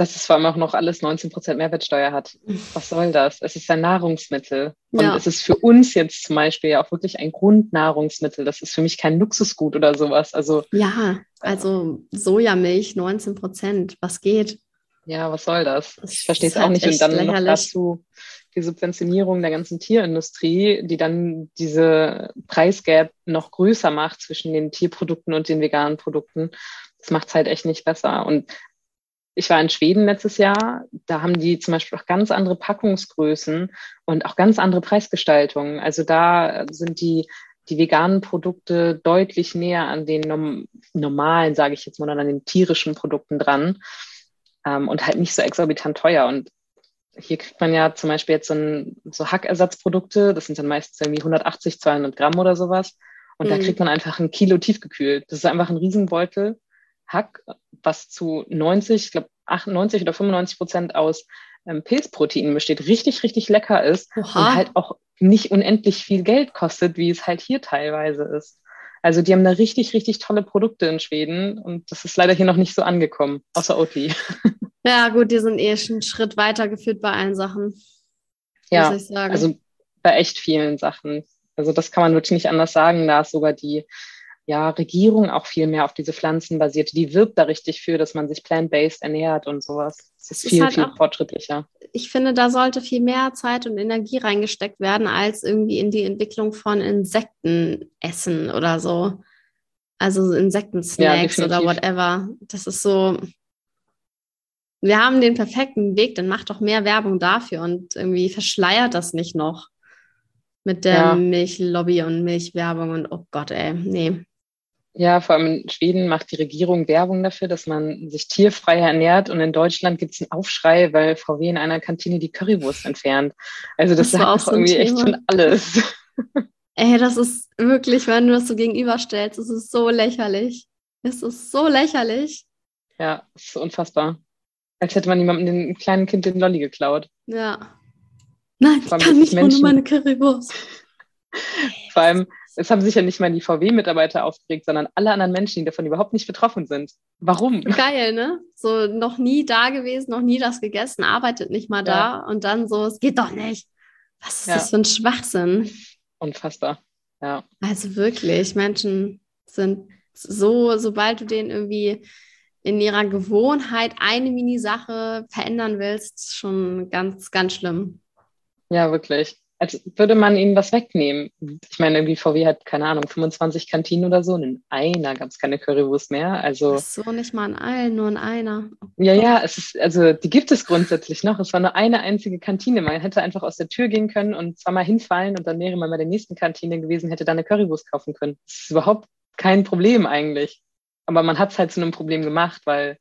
dass es vor allem auch noch alles 19% Mehrwertsteuer hat. Was soll das? Es ist ein Nahrungsmittel. Und ja. es ist für uns jetzt zum Beispiel ja auch wirklich ein Grundnahrungsmittel. Das ist für mich kein Luxusgut oder sowas. Also, ja, also Sojamilch 19%. Was geht? Ja, was soll das? Ich verstehe es halt auch nicht. Und dann lächerlich. noch dazu die Subventionierung der ganzen Tierindustrie, die dann diese Preisgap noch größer macht zwischen den Tierprodukten und den veganen Produkten. Das macht es halt echt nicht besser. Und ich war in Schweden letztes Jahr, da haben die zum Beispiel auch ganz andere Packungsgrößen und auch ganz andere Preisgestaltungen. Also da sind die, die veganen Produkte deutlich näher an den normalen, sage ich jetzt mal, an den tierischen Produkten dran ähm, und halt nicht so exorbitant teuer. Und hier kriegt man ja zum Beispiel jetzt so, ein, so Hackersatzprodukte, das sind dann meistens irgendwie 180, 200 Gramm oder sowas. Und mhm. da kriegt man einfach ein Kilo tiefgekühlt. Das ist einfach ein Riesenbeutel Hack, was zu 90, ich glaube 98 oder 95 Prozent aus ähm, Pilzproteinen besteht, richtig, richtig lecker ist Oha. und halt auch nicht unendlich viel Geld kostet, wie es halt hier teilweise ist. Also die haben da richtig, richtig tolle Produkte in Schweden und das ist leider hier noch nicht so angekommen, außer Oatly. Ja, gut, die sind eh schon einen Schritt weitergeführt bei allen Sachen. Ja, also bei echt vielen Sachen. Also das kann man wirklich nicht anders sagen. Da ist sogar die ja, Regierung auch viel mehr auf diese Pflanzen basiert. Die wirbt da richtig für, dass man sich plant-based ernährt und sowas. Das ist, viel, halt viel auch, fortschrittlicher. Ich finde, da sollte viel mehr Zeit und Energie reingesteckt werden, als irgendwie in die Entwicklung von Insektenessen oder so. Also Insektensnacks ja, oder whatever. Das ist so. Wir haben den perfekten Weg, dann macht doch mehr Werbung dafür und irgendwie verschleiert das nicht noch mit der ja. Milchlobby und Milchwerbung und oh Gott, ey, nee. Ja, vor allem in Schweden macht die Regierung Werbung dafür, dass man sich tierfrei ernährt. Und in Deutschland gibt es einen Aufschrei, weil VW in einer Kantine die Currywurst entfernt. Also das, das sagt so irgendwie Thema. echt schon alles. Ey, das ist wirklich, wenn du das so gegenüberstellst, es ist so lächerlich. Es ist so lächerlich. Ja, es ist unfassbar. Als hätte man jemandem den kleinen Kind den Lolli geklaut. Ja. Nein, ich kann nicht Menschen, ohne meine Currywurst. Vor allem, es haben sich ja nicht mal die VW-Mitarbeiter aufgeregt, sondern alle anderen Menschen, die davon überhaupt nicht betroffen sind. Warum? Geil, ne? So noch nie da gewesen, noch nie das gegessen, arbeitet nicht mal ja. da und dann so, es geht doch nicht. Was ist ja. das für ein Schwachsinn? Unfassbar, ja. Also wirklich, Menschen sind so, sobald du denen irgendwie in ihrer Gewohnheit eine Mini-Sache verändern willst, schon ganz, ganz schlimm. Ja, wirklich als würde man ihnen was wegnehmen. Ich meine, irgendwie VW hat, keine Ahnung, 25 Kantinen oder so und in einer gab es keine Currywurst mehr. Also, Ach so, nicht mal in allen, nur in einer. Ja, ja, es ist, also die gibt es grundsätzlich noch. Es war nur eine einzige Kantine. Man hätte einfach aus der Tür gehen können und zweimal hinfallen und dann wäre man bei der nächsten Kantine gewesen, hätte da eine Currywurst kaufen können. Das ist überhaupt kein Problem eigentlich. Aber man hat es halt zu einem Problem gemacht, weil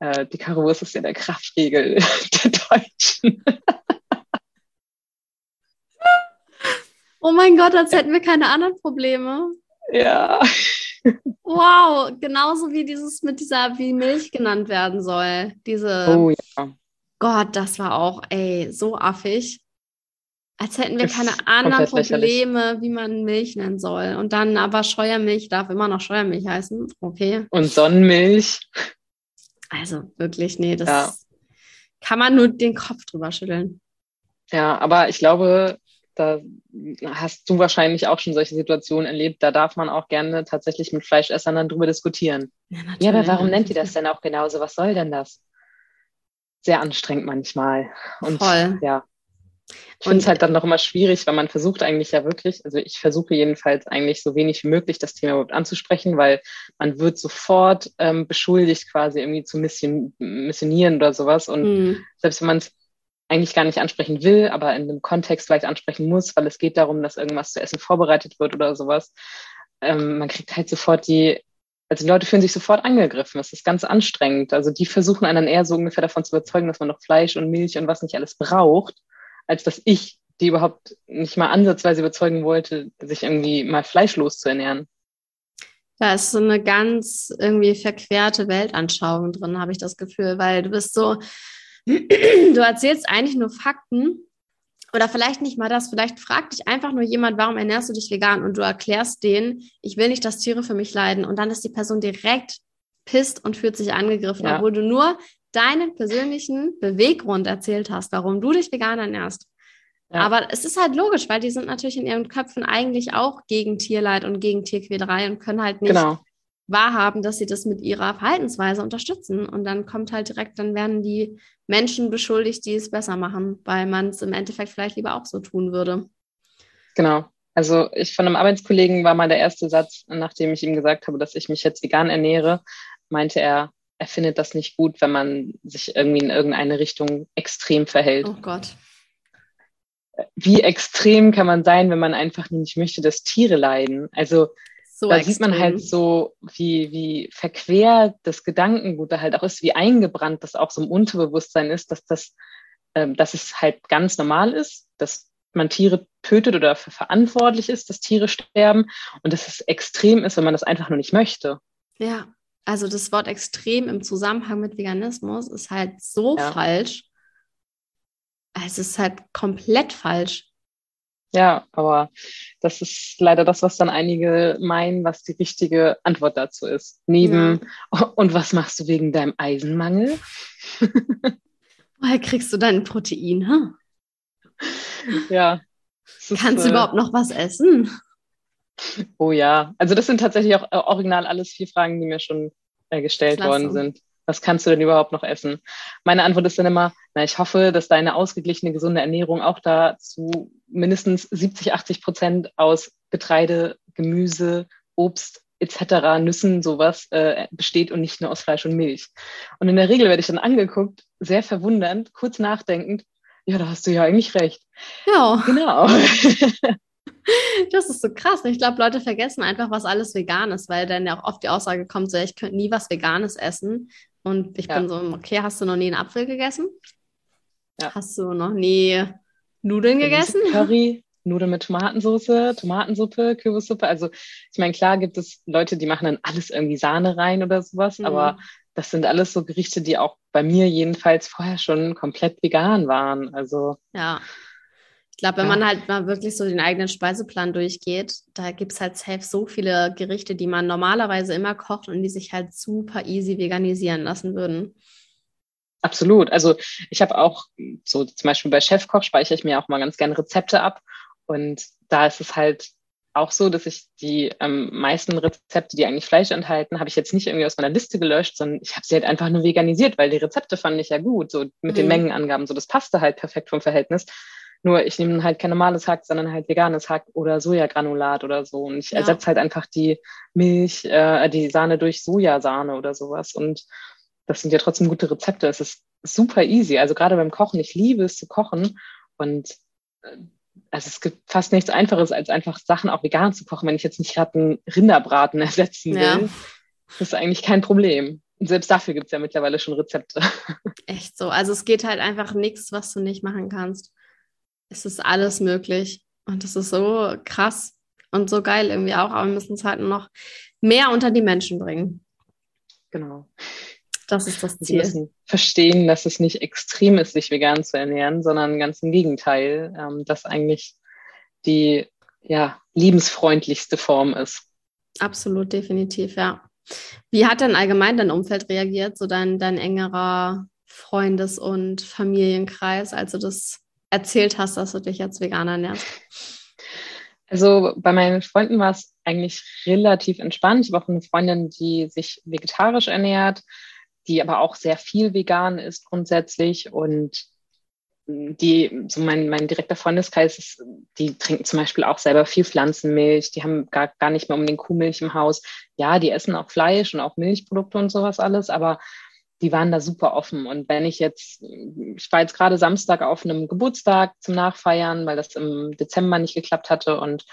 äh, die Currywurst ist ja der Kraftregel der Deutschen. Oh mein Gott, als hätten wir keine anderen Probleme. Ja. Wow, genauso wie dieses mit dieser, wie Milch genannt werden soll. Diese. Oh ja. Gott, das war auch, ey, so affig. Als hätten wir keine anderen Probleme, lächerlich. wie man Milch nennen soll. Und dann aber Scheuermilch darf immer noch Scheuermilch heißen. Okay. Und Sonnenmilch. Also wirklich, nee, das ja. kann man nur den Kopf drüber schütteln. Ja, aber ich glaube, da hast du wahrscheinlich auch schon solche Situationen erlebt. Da darf man auch gerne tatsächlich mit Fleischessern dann drüber diskutieren. Ja, ja aber warum nennt ihr das denn auch genauso? Was soll denn das? Sehr anstrengend manchmal. Und Voll. ja, Ich finde es halt dann noch immer schwierig, weil man versucht eigentlich ja wirklich, also ich versuche jedenfalls eigentlich so wenig wie möglich das Thema überhaupt anzusprechen, weil man wird sofort ähm, beschuldigt, quasi irgendwie zu mission, missionieren oder sowas. Und mhm. selbst wenn man es eigentlich gar nicht ansprechen will, aber in einem Kontext vielleicht ansprechen muss, weil es geht darum, dass irgendwas zu essen vorbereitet wird oder sowas, ähm, man kriegt halt sofort die also die Leute fühlen sich sofort angegriffen. Das ist ganz anstrengend. Also die versuchen einen dann eher so ungefähr davon zu überzeugen, dass man noch Fleisch und Milch und was nicht alles braucht, als dass ich die überhaupt nicht mal ansatzweise überzeugen wollte, sich irgendwie mal fleischlos zu ernähren. Da ist so eine ganz irgendwie verquerte Weltanschauung drin, habe ich das Gefühl, weil du bist so, du erzählst eigentlich nur Fakten oder vielleicht nicht mal das, vielleicht fragt dich einfach nur jemand, warum ernährst du dich vegan und du erklärst denen, ich will nicht, dass Tiere für mich leiden und dann ist die Person direkt pisst und fühlt sich angegriffen, ja. obwohl du nur deinen persönlichen Beweggrund erzählt hast, warum du dich vegan ernährst. Ja. Aber es ist halt logisch, weil die sind natürlich in ihren Köpfen eigentlich auch gegen Tierleid und gegen Tierquälerei und können halt nicht genau. Wahrhaben, dass sie das mit ihrer Verhaltensweise unterstützen. Und dann kommt halt direkt, dann werden die Menschen beschuldigt, die es besser machen, weil man es im Endeffekt vielleicht lieber auch so tun würde. Genau. Also ich von einem Arbeitskollegen war mal der erste Satz, nachdem ich ihm gesagt habe, dass ich mich jetzt vegan ernähre, meinte er, er findet das nicht gut, wenn man sich irgendwie in irgendeine Richtung extrem verhält. Oh Gott. Wie extrem kann man sein, wenn man einfach nicht möchte, dass Tiere leiden? Also so da extrem. sieht man halt so, wie, wie verquer das Gedankengut da halt auch ist, wie eingebrannt das auch so im Unterbewusstsein ist, dass das, ähm, dass es halt ganz normal ist, dass man Tiere tötet oder dafür verantwortlich ist, dass Tiere sterben und dass es extrem ist, wenn man das einfach nur nicht möchte. Ja, also das Wort extrem im Zusammenhang mit Veganismus ist halt so ja. falsch. Es ist halt komplett falsch. Ja, aber das ist leider das, was dann einige meinen, was die richtige Antwort dazu ist. Neben, ja. und was machst du wegen deinem Eisenmangel? Woher kriegst du dein Protein? Huh? Ja. Kannst du äh, überhaupt noch was essen? Oh ja, also das sind tatsächlich auch äh, original alles vier Fragen, die mir schon äh, gestellt Klasse. worden sind. Was kannst du denn überhaupt noch essen? Meine Antwort ist dann immer, na, ich hoffe, dass deine ausgeglichene, gesunde Ernährung auch da zu mindestens 70, 80 Prozent aus Getreide, Gemüse, Obst etc., Nüssen, sowas äh, besteht und nicht nur aus Fleisch und Milch. Und in der Regel werde ich dann angeguckt, sehr verwundernd, kurz nachdenkend, ja, da hast du ja eigentlich recht. Ja. Genau. Das ist so krass. Ich glaube, Leute vergessen einfach, was alles vegan ist, weil dann ja auch oft die Aussage kommt, so, ich könnte nie was Veganes essen. Und ich ja. bin so, okay, hast du noch nie einen Apfel gegessen? Ja. Hast du noch nie Nudeln gegessen? Curry, Nudeln mit Tomatensauce, Tomatensuppe, Kürbissuppe. Also ich meine, klar gibt es Leute, die machen dann alles irgendwie Sahne rein oder sowas, mhm. aber das sind alles so Gerichte, die auch bei mir jedenfalls vorher schon komplett vegan waren. Also ja. Ich glaube, wenn ja. man halt mal wirklich so den eigenen Speiseplan durchgeht, da gibt es halt safe so viele Gerichte, die man normalerweise immer kocht und die sich halt super easy veganisieren lassen würden. Absolut. Also ich habe auch so zum Beispiel bei Chefkoch speichere ich mir auch mal ganz gerne Rezepte ab. Und da ist es halt auch so, dass ich die ähm, meisten Rezepte, die eigentlich Fleisch enthalten, habe ich jetzt nicht irgendwie aus meiner Liste gelöscht, sondern ich habe sie halt einfach nur veganisiert, weil die Rezepte fand ich ja gut, so mit mhm. den Mengenangaben, so das passte halt perfekt vom Verhältnis. Nur ich nehme halt kein normales Hack, sondern halt veganes Hack oder Sojagranulat oder so. Und ich ja. ersetze halt einfach die Milch, äh, die Sahne durch Sojasahne oder sowas. Und das sind ja trotzdem gute Rezepte. Es ist super easy. Also gerade beim Kochen, ich liebe es zu kochen. Und äh, also es gibt fast nichts Einfaches, als einfach Sachen auch vegan zu kochen, wenn ich jetzt nicht gerade einen Rinderbraten ersetzen will. Ja. Das ist eigentlich kein Problem. Und selbst dafür gibt es ja mittlerweile schon Rezepte. Echt so. Also es geht halt einfach nichts, was du nicht machen kannst es ist alles möglich. Und das ist so krass und so geil irgendwie auch, aber wir müssen es halt noch mehr unter die Menschen bringen. Genau. Das ist das Ziel. Sie müssen verstehen, dass es nicht extrem ist, sich vegan zu ernähren, sondern ganz im Gegenteil, ähm, dass eigentlich die ja, liebensfreundlichste Form ist. Absolut, definitiv, ja. Wie hat denn allgemein dein Umfeld reagiert, so dein, dein engerer Freundes- und Familienkreis, als du das erzählt hast, dass du dich jetzt vegan ernährst? Also bei meinen Freunden war es eigentlich relativ entspannt. Ich habe auch eine Freundin, die sich vegetarisch ernährt, die aber auch sehr viel vegan ist grundsätzlich. Und die, so mein, mein direkter Freundeskreis, ist, die trinken zum Beispiel auch selber viel Pflanzenmilch, die haben gar, gar nicht mehr um den Kuhmilch im Haus. Ja, die essen auch Fleisch und auch Milchprodukte und sowas alles, aber die waren da super offen. Und wenn ich jetzt, ich war jetzt gerade Samstag auf einem Geburtstag zum Nachfeiern, weil das im Dezember nicht geklappt hatte und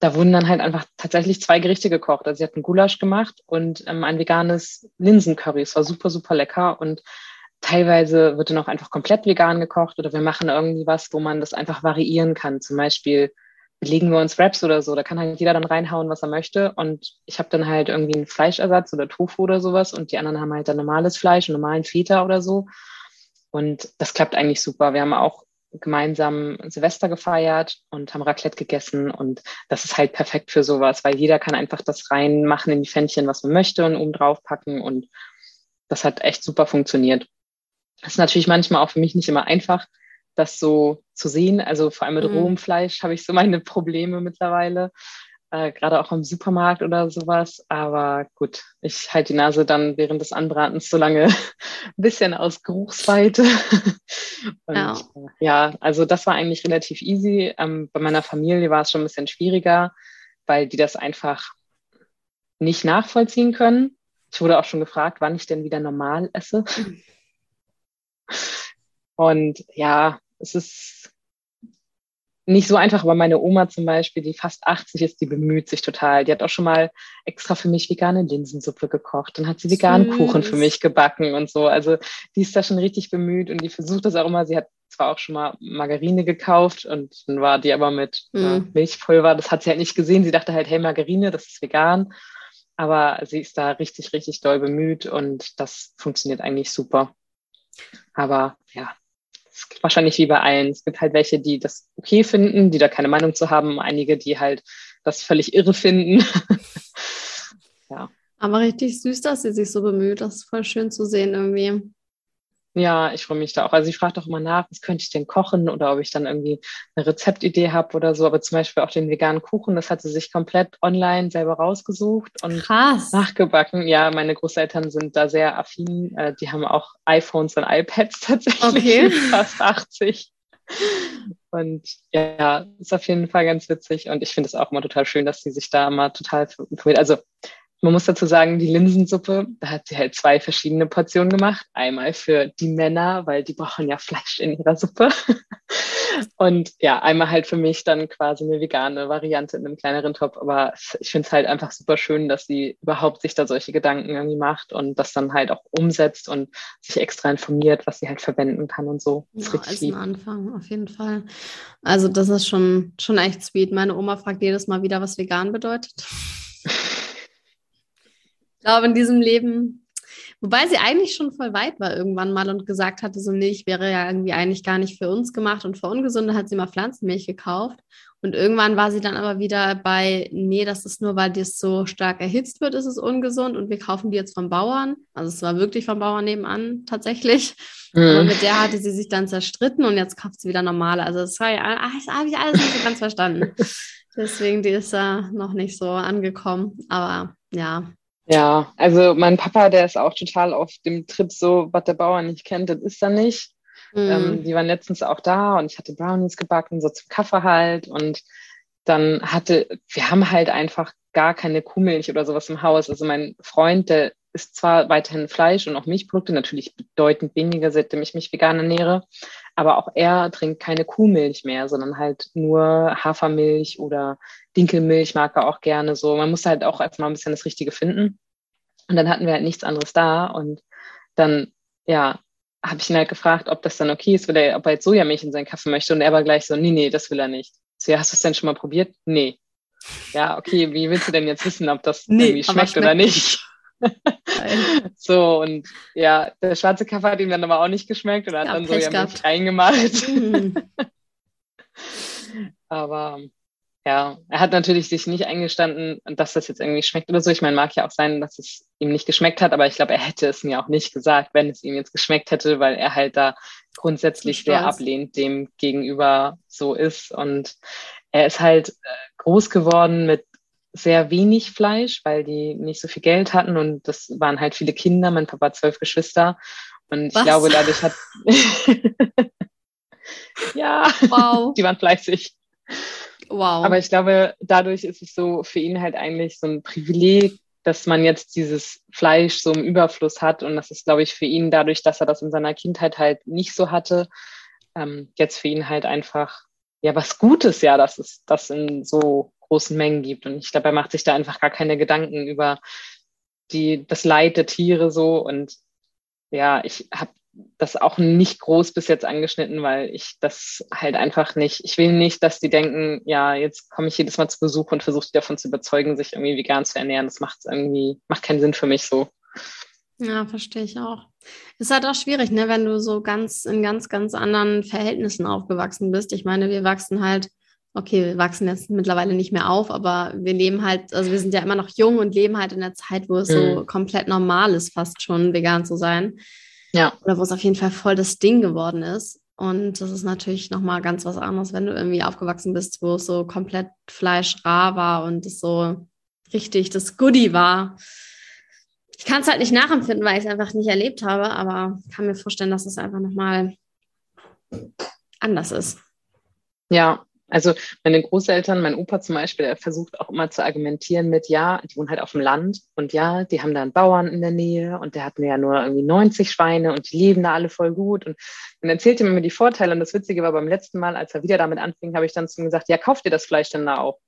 da wurden dann halt einfach tatsächlich zwei Gerichte gekocht. Also sie hatten Gulasch gemacht und ähm, ein veganes Linsencurry. Es war super, super lecker und teilweise wird dann auch einfach komplett vegan gekocht oder wir machen irgendwie was, wo man das einfach variieren kann. Zum Beispiel belegen wir uns Wraps oder so. Da kann halt jeder dann reinhauen, was er möchte. Und ich habe dann halt irgendwie einen Fleischersatz oder Tofu oder sowas und die anderen haben halt dann normales Fleisch, normalen Feta oder so. Und das klappt eigentlich super. Wir haben auch gemeinsam Silvester gefeiert und haben Raclette gegessen und das ist halt perfekt für sowas, weil jeder kann einfach das reinmachen in die Pfännchen, was man möchte und oben drauf packen und das hat echt super funktioniert. Das ist natürlich manchmal auch für mich nicht immer einfach, das so zu sehen. Also vor allem mit mhm. rohem Fleisch habe ich so meine Probleme mittlerweile, äh, gerade auch im Supermarkt oder sowas. Aber gut, ich halte die Nase dann während des Anbratens so lange ein bisschen aus Geruchsweite. Und, ja. Äh, ja, also das war eigentlich relativ easy. Ähm, bei meiner Familie war es schon ein bisschen schwieriger, weil die das einfach nicht nachvollziehen können. Ich wurde auch schon gefragt, wann ich denn wieder normal esse. Mhm. Und ja, es ist nicht so einfach, aber meine Oma zum Beispiel, die fast 80 ist, die bemüht sich total. Die hat auch schon mal extra für mich vegane Linsensuppe gekocht. Dann hat sie veganen Kuchen für mich gebacken und so. Also die ist da schon richtig bemüht und die versucht das auch immer. Sie hat zwar auch schon mal Margarine gekauft und dann war die aber mit mhm. äh, Milchpulver. Das hat sie halt nicht gesehen. Sie dachte halt, hey, Margarine, das ist vegan. Aber sie ist da richtig, richtig doll bemüht und das funktioniert eigentlich super. Aber ja, wahrscheinlich wie bei allen. Es gibt halt welche, die das okay finden, die da keine Meinung zu haben, einige, die halt das völlig irre finden. ja. Aber richtig süß, dass sie sich so bemüht. Das ist voll schön zu sehen irgendwie. Ja, ich freue mich da auch. Also ich frage doch immer nach, was könnte ich denn kochen oder ob ich dann irgendwie eine Rezeptidee habe oder so. Aber zum Beispiel auch den veganen Kuchen, das hat sie sich komplett online selber rausgesucht und Krass. nachgebacken. Ja, meine Großeltern sind da sehr affin. Äh, die haben auch iPhones und iPads tatsächlich. Okay. Fast 80. Und ja, ist auf jeden Fall ganz witzig. Und ich finde es auch immer total schön, dass sie sich da mal total informiert. Also man muss dazu sagen, die Linsensuppe, da hat sie halt zwei verschiedene Portionen gemacht. Einmal für die Männer, weil die brauchen ja Fleisch in ihrer Suppe. Und ja, einmal halt für mich dann quasi eine vegane Variante in einem kleineren Topf. Aber ich finde es halt einfach super schön, dass sie überhaupt sich da solche Gedanken irgendwie macht und das dann halt auch umsetzt und sich extra informiert, was sie halt verwenden kann und so. Das ja, ist ein Anfang, auf jeden Fall. Also das ist schon, schon echt sweet. Meine Oma fragt jedes Mal wieder, was vegan bedeutet. Glaube, in diesem Leben, wobei sie eigentlich schon voll weit war irgendwann mal und gesagt hatte, so, nee, ich wäre ja irgendwie eigentlich gar nicht für uns gemacht und für ungesund, hat sie mal Pflanzenmilch gekauft. Und irgendwann war sie dann aber wieder bei, nee, das ist nur, weil das so stark erhitzt wird, ist es ungesund und wir kaufen die jetzt vom Bauern. Also es war wirklich vom Bauern nebenan tatsächlich. Mhm. Aber mit der hatte sie sich dann zerstritten und jetzt kauft sie wieder normale. Also das war ja, das habe ich alles nicht so ganz verstanden. Deswegen, die ist da noch nicht so angekommen. Aber ja, ja, also mein Papa, der ist auch total auf dem Trip so, was der Bauer nicht kennt, das ist er nicht. Mhm. Ähm, die waren letztens auch da und ich hatte Brownies gebacken, so zum Kaffee halt. Und dann hatte, wir haben halt einfach gar keine Kuhmilch oder sowas im Haus. Also mein Freund, der isst zwar weiterhin Fleisch und auch Milchprodukte, natürlich bedeutend weniger, seitdem ich mich vegan ernähre, aber auch er trinkt keine Kuhmilch mehr, sondern halt nur Hafermilch oder Dinkelmilch mag er auch gerne so. Man muss halt auch erstmal ein bisschen das Richtige finden. Und dann hatten wir halt nichts anderes da und dann, ja, habe ich ihn halt gefragt, ob das dann okay ist, will er, ob er jetzt Sojamilch in seinen Kaffee möchte und er war gleich so, nee, nee, das will er nicht. So, ja, hast du es denn schon mal probiert? Nee. Ja, okay, wie willst du denn jetzt wissen, ob das nee, irgendwie schmeckt, schmeckt oder nicht? so, und ja, der schwarze Kaffee hat ihm dann aber auch nicht geschmeckt und hat ja, dann so ja Milch reingemacht. Mhm. aber ja, er hat natürlich sich nicht eingestanden, dass das jetzt irgendwie schmeckt oder so. Ich meine, mag ja auch sein, dass es ihm nicht geschmeckt hat, aber ich glaube, er hätte es mir auch nicht gesagt, wenn es ihm jetzt geschmeckt hätte, weil er halt da grundsätzlich sehr ablehnt dem gegenüber so ist. Und er ist halt äh, groß geworden mit sehr wenig Fleisch, weil die nicht so viel Geld hatten und das waren halt viele Kinder. Mein Papa hat zwölf Geschwister und Was? ich glaube, dadurch hat Ja, wow. die waren fleißig. Wow. Aber ich glaube, dadurch ist es so für ihn halt eigentlich so ein Privileg, dass man jetzt dieses Fleisch so im Überfluss hat. Und das ist, glaube ich, für ihn dadurch, dass er das in seiner Kindheit halt nicht so hatte, ähm, jetzt für ihn halt einfach ja was Gutes, ja, dass es das in so großen Mengen gibt. Und ich er macht sich da einfach gar keine Gedanken über die, das Leid der Tiere so. Und ja, ich habe das auch nicht groß bis jetzt angeschnitten, weil ich das halt einfach nicht, ich will nicht, dass die denken, ja, jetzt komme ich jedes Mal zu Besuch und versuche die davon zu überzeugen, sich irgendwie vegan zu ernähren. Das macht irgendwie, macht keinen Sinn für mich so. Ja, verstehe ich auch. Ist halt auch schwierig, ne, wenn du so ganz in ganz, ganz anderen Verhältnissen aufgewachsen bist. Ich meine, wir wachsen halt, okay, wir wachsen jetzt mittlerweile nicht mehr auf, aber wir leben halt, also wir sind ja immer noch jung und leben halt in der Zeit, wo es mhm. so komplett normal ist, fast schon vegan zu sein. Ja. Oder wo es auf jeden Fall voll das Ding geworden ist. Und das ist natürlich nochmal ganz was anderes, wenn du irgendwie aufgewachsen bist, wo es so komplett Fleisch rar war und es so richtig das Goodie war. Ich kann es halt nicht nachempfinden, weil ich es einfach nicht erlebt habe, aber kann mir vorstellen, dass es einfach nochmal anders ist. Ja, also meine Großeltern, mein Opa zum Beispiel, der versucht auch immer zu argumentieren mit, ja, die wohnen halt auf dem Land und ja, die haben da einen Bauern in der Nähe und der hat mir ja nur irgendwie 90 Schweine und die leben da alle voll gut. Und dann erzählte mir die Vorteile und das Witzige war beim letzten Mal, als er wieder damit anfing, habe ich dann zu ihm gesagt, ja, kauft ihr das Fleisch denn da auch?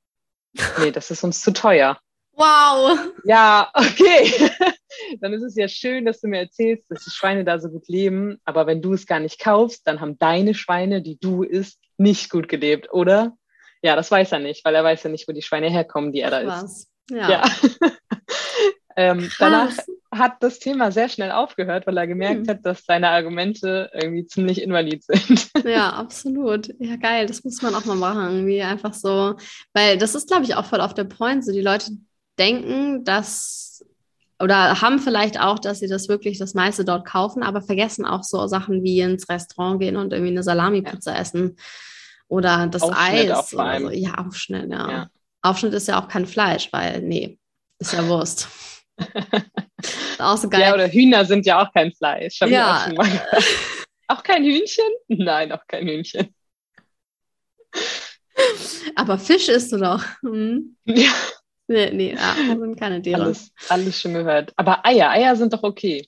nee, das ist uns zu teuer. Wow. Ja, okay. dann ist es ja schön, dass du mir erzählst, dass die Schweine da so gut leben. Aber wenn du es gar nicht kaufst, dann haben deine Schweine, die du isst, nicht gut gelebt, oder? Ja, das weiß er nicht, weil er weiß ja nicht, wo die Schweine herkommen, die er da Was? isst. Ja. ja. ähm, danach hat das Thema sehr schnell aufgehört, weil er gemerkt hm. hat, dass seine Argumente irgendwie ziemlich invalid sind. Ja, absolut. Ja, geil. Das muss man auch mal machen. Irgendwie einfach so, weil das ist, glaube ich, auch voll auf der Point. So die Leute denken, dass oder haben vielleicht auch, dass sie das wirklich das meiste dort kaufen, aber vergessen auch so Sachen wie ins Restaurant gehen und irgendwie eine Salami-Pizza ja. essen oder das Aufschnitt Eis. Oder so. Ja, Aufschnitt, ja. ja. Aufschnitt ist ja auch kein Fleisch, weil, nee, ist ja Wurst. auch so geil. Ja, oder Hühner sind ja auch kein Fleisch. ja. Auch, auch kein Hühnchen? Nein, auch kein Hühnchen. Aber Fisch isst du doch. Hm? Ja. Nee, nee, ja, sind keine Tiere. Alles, alles schon gehört. Aber Eier, Eier sind doch okay.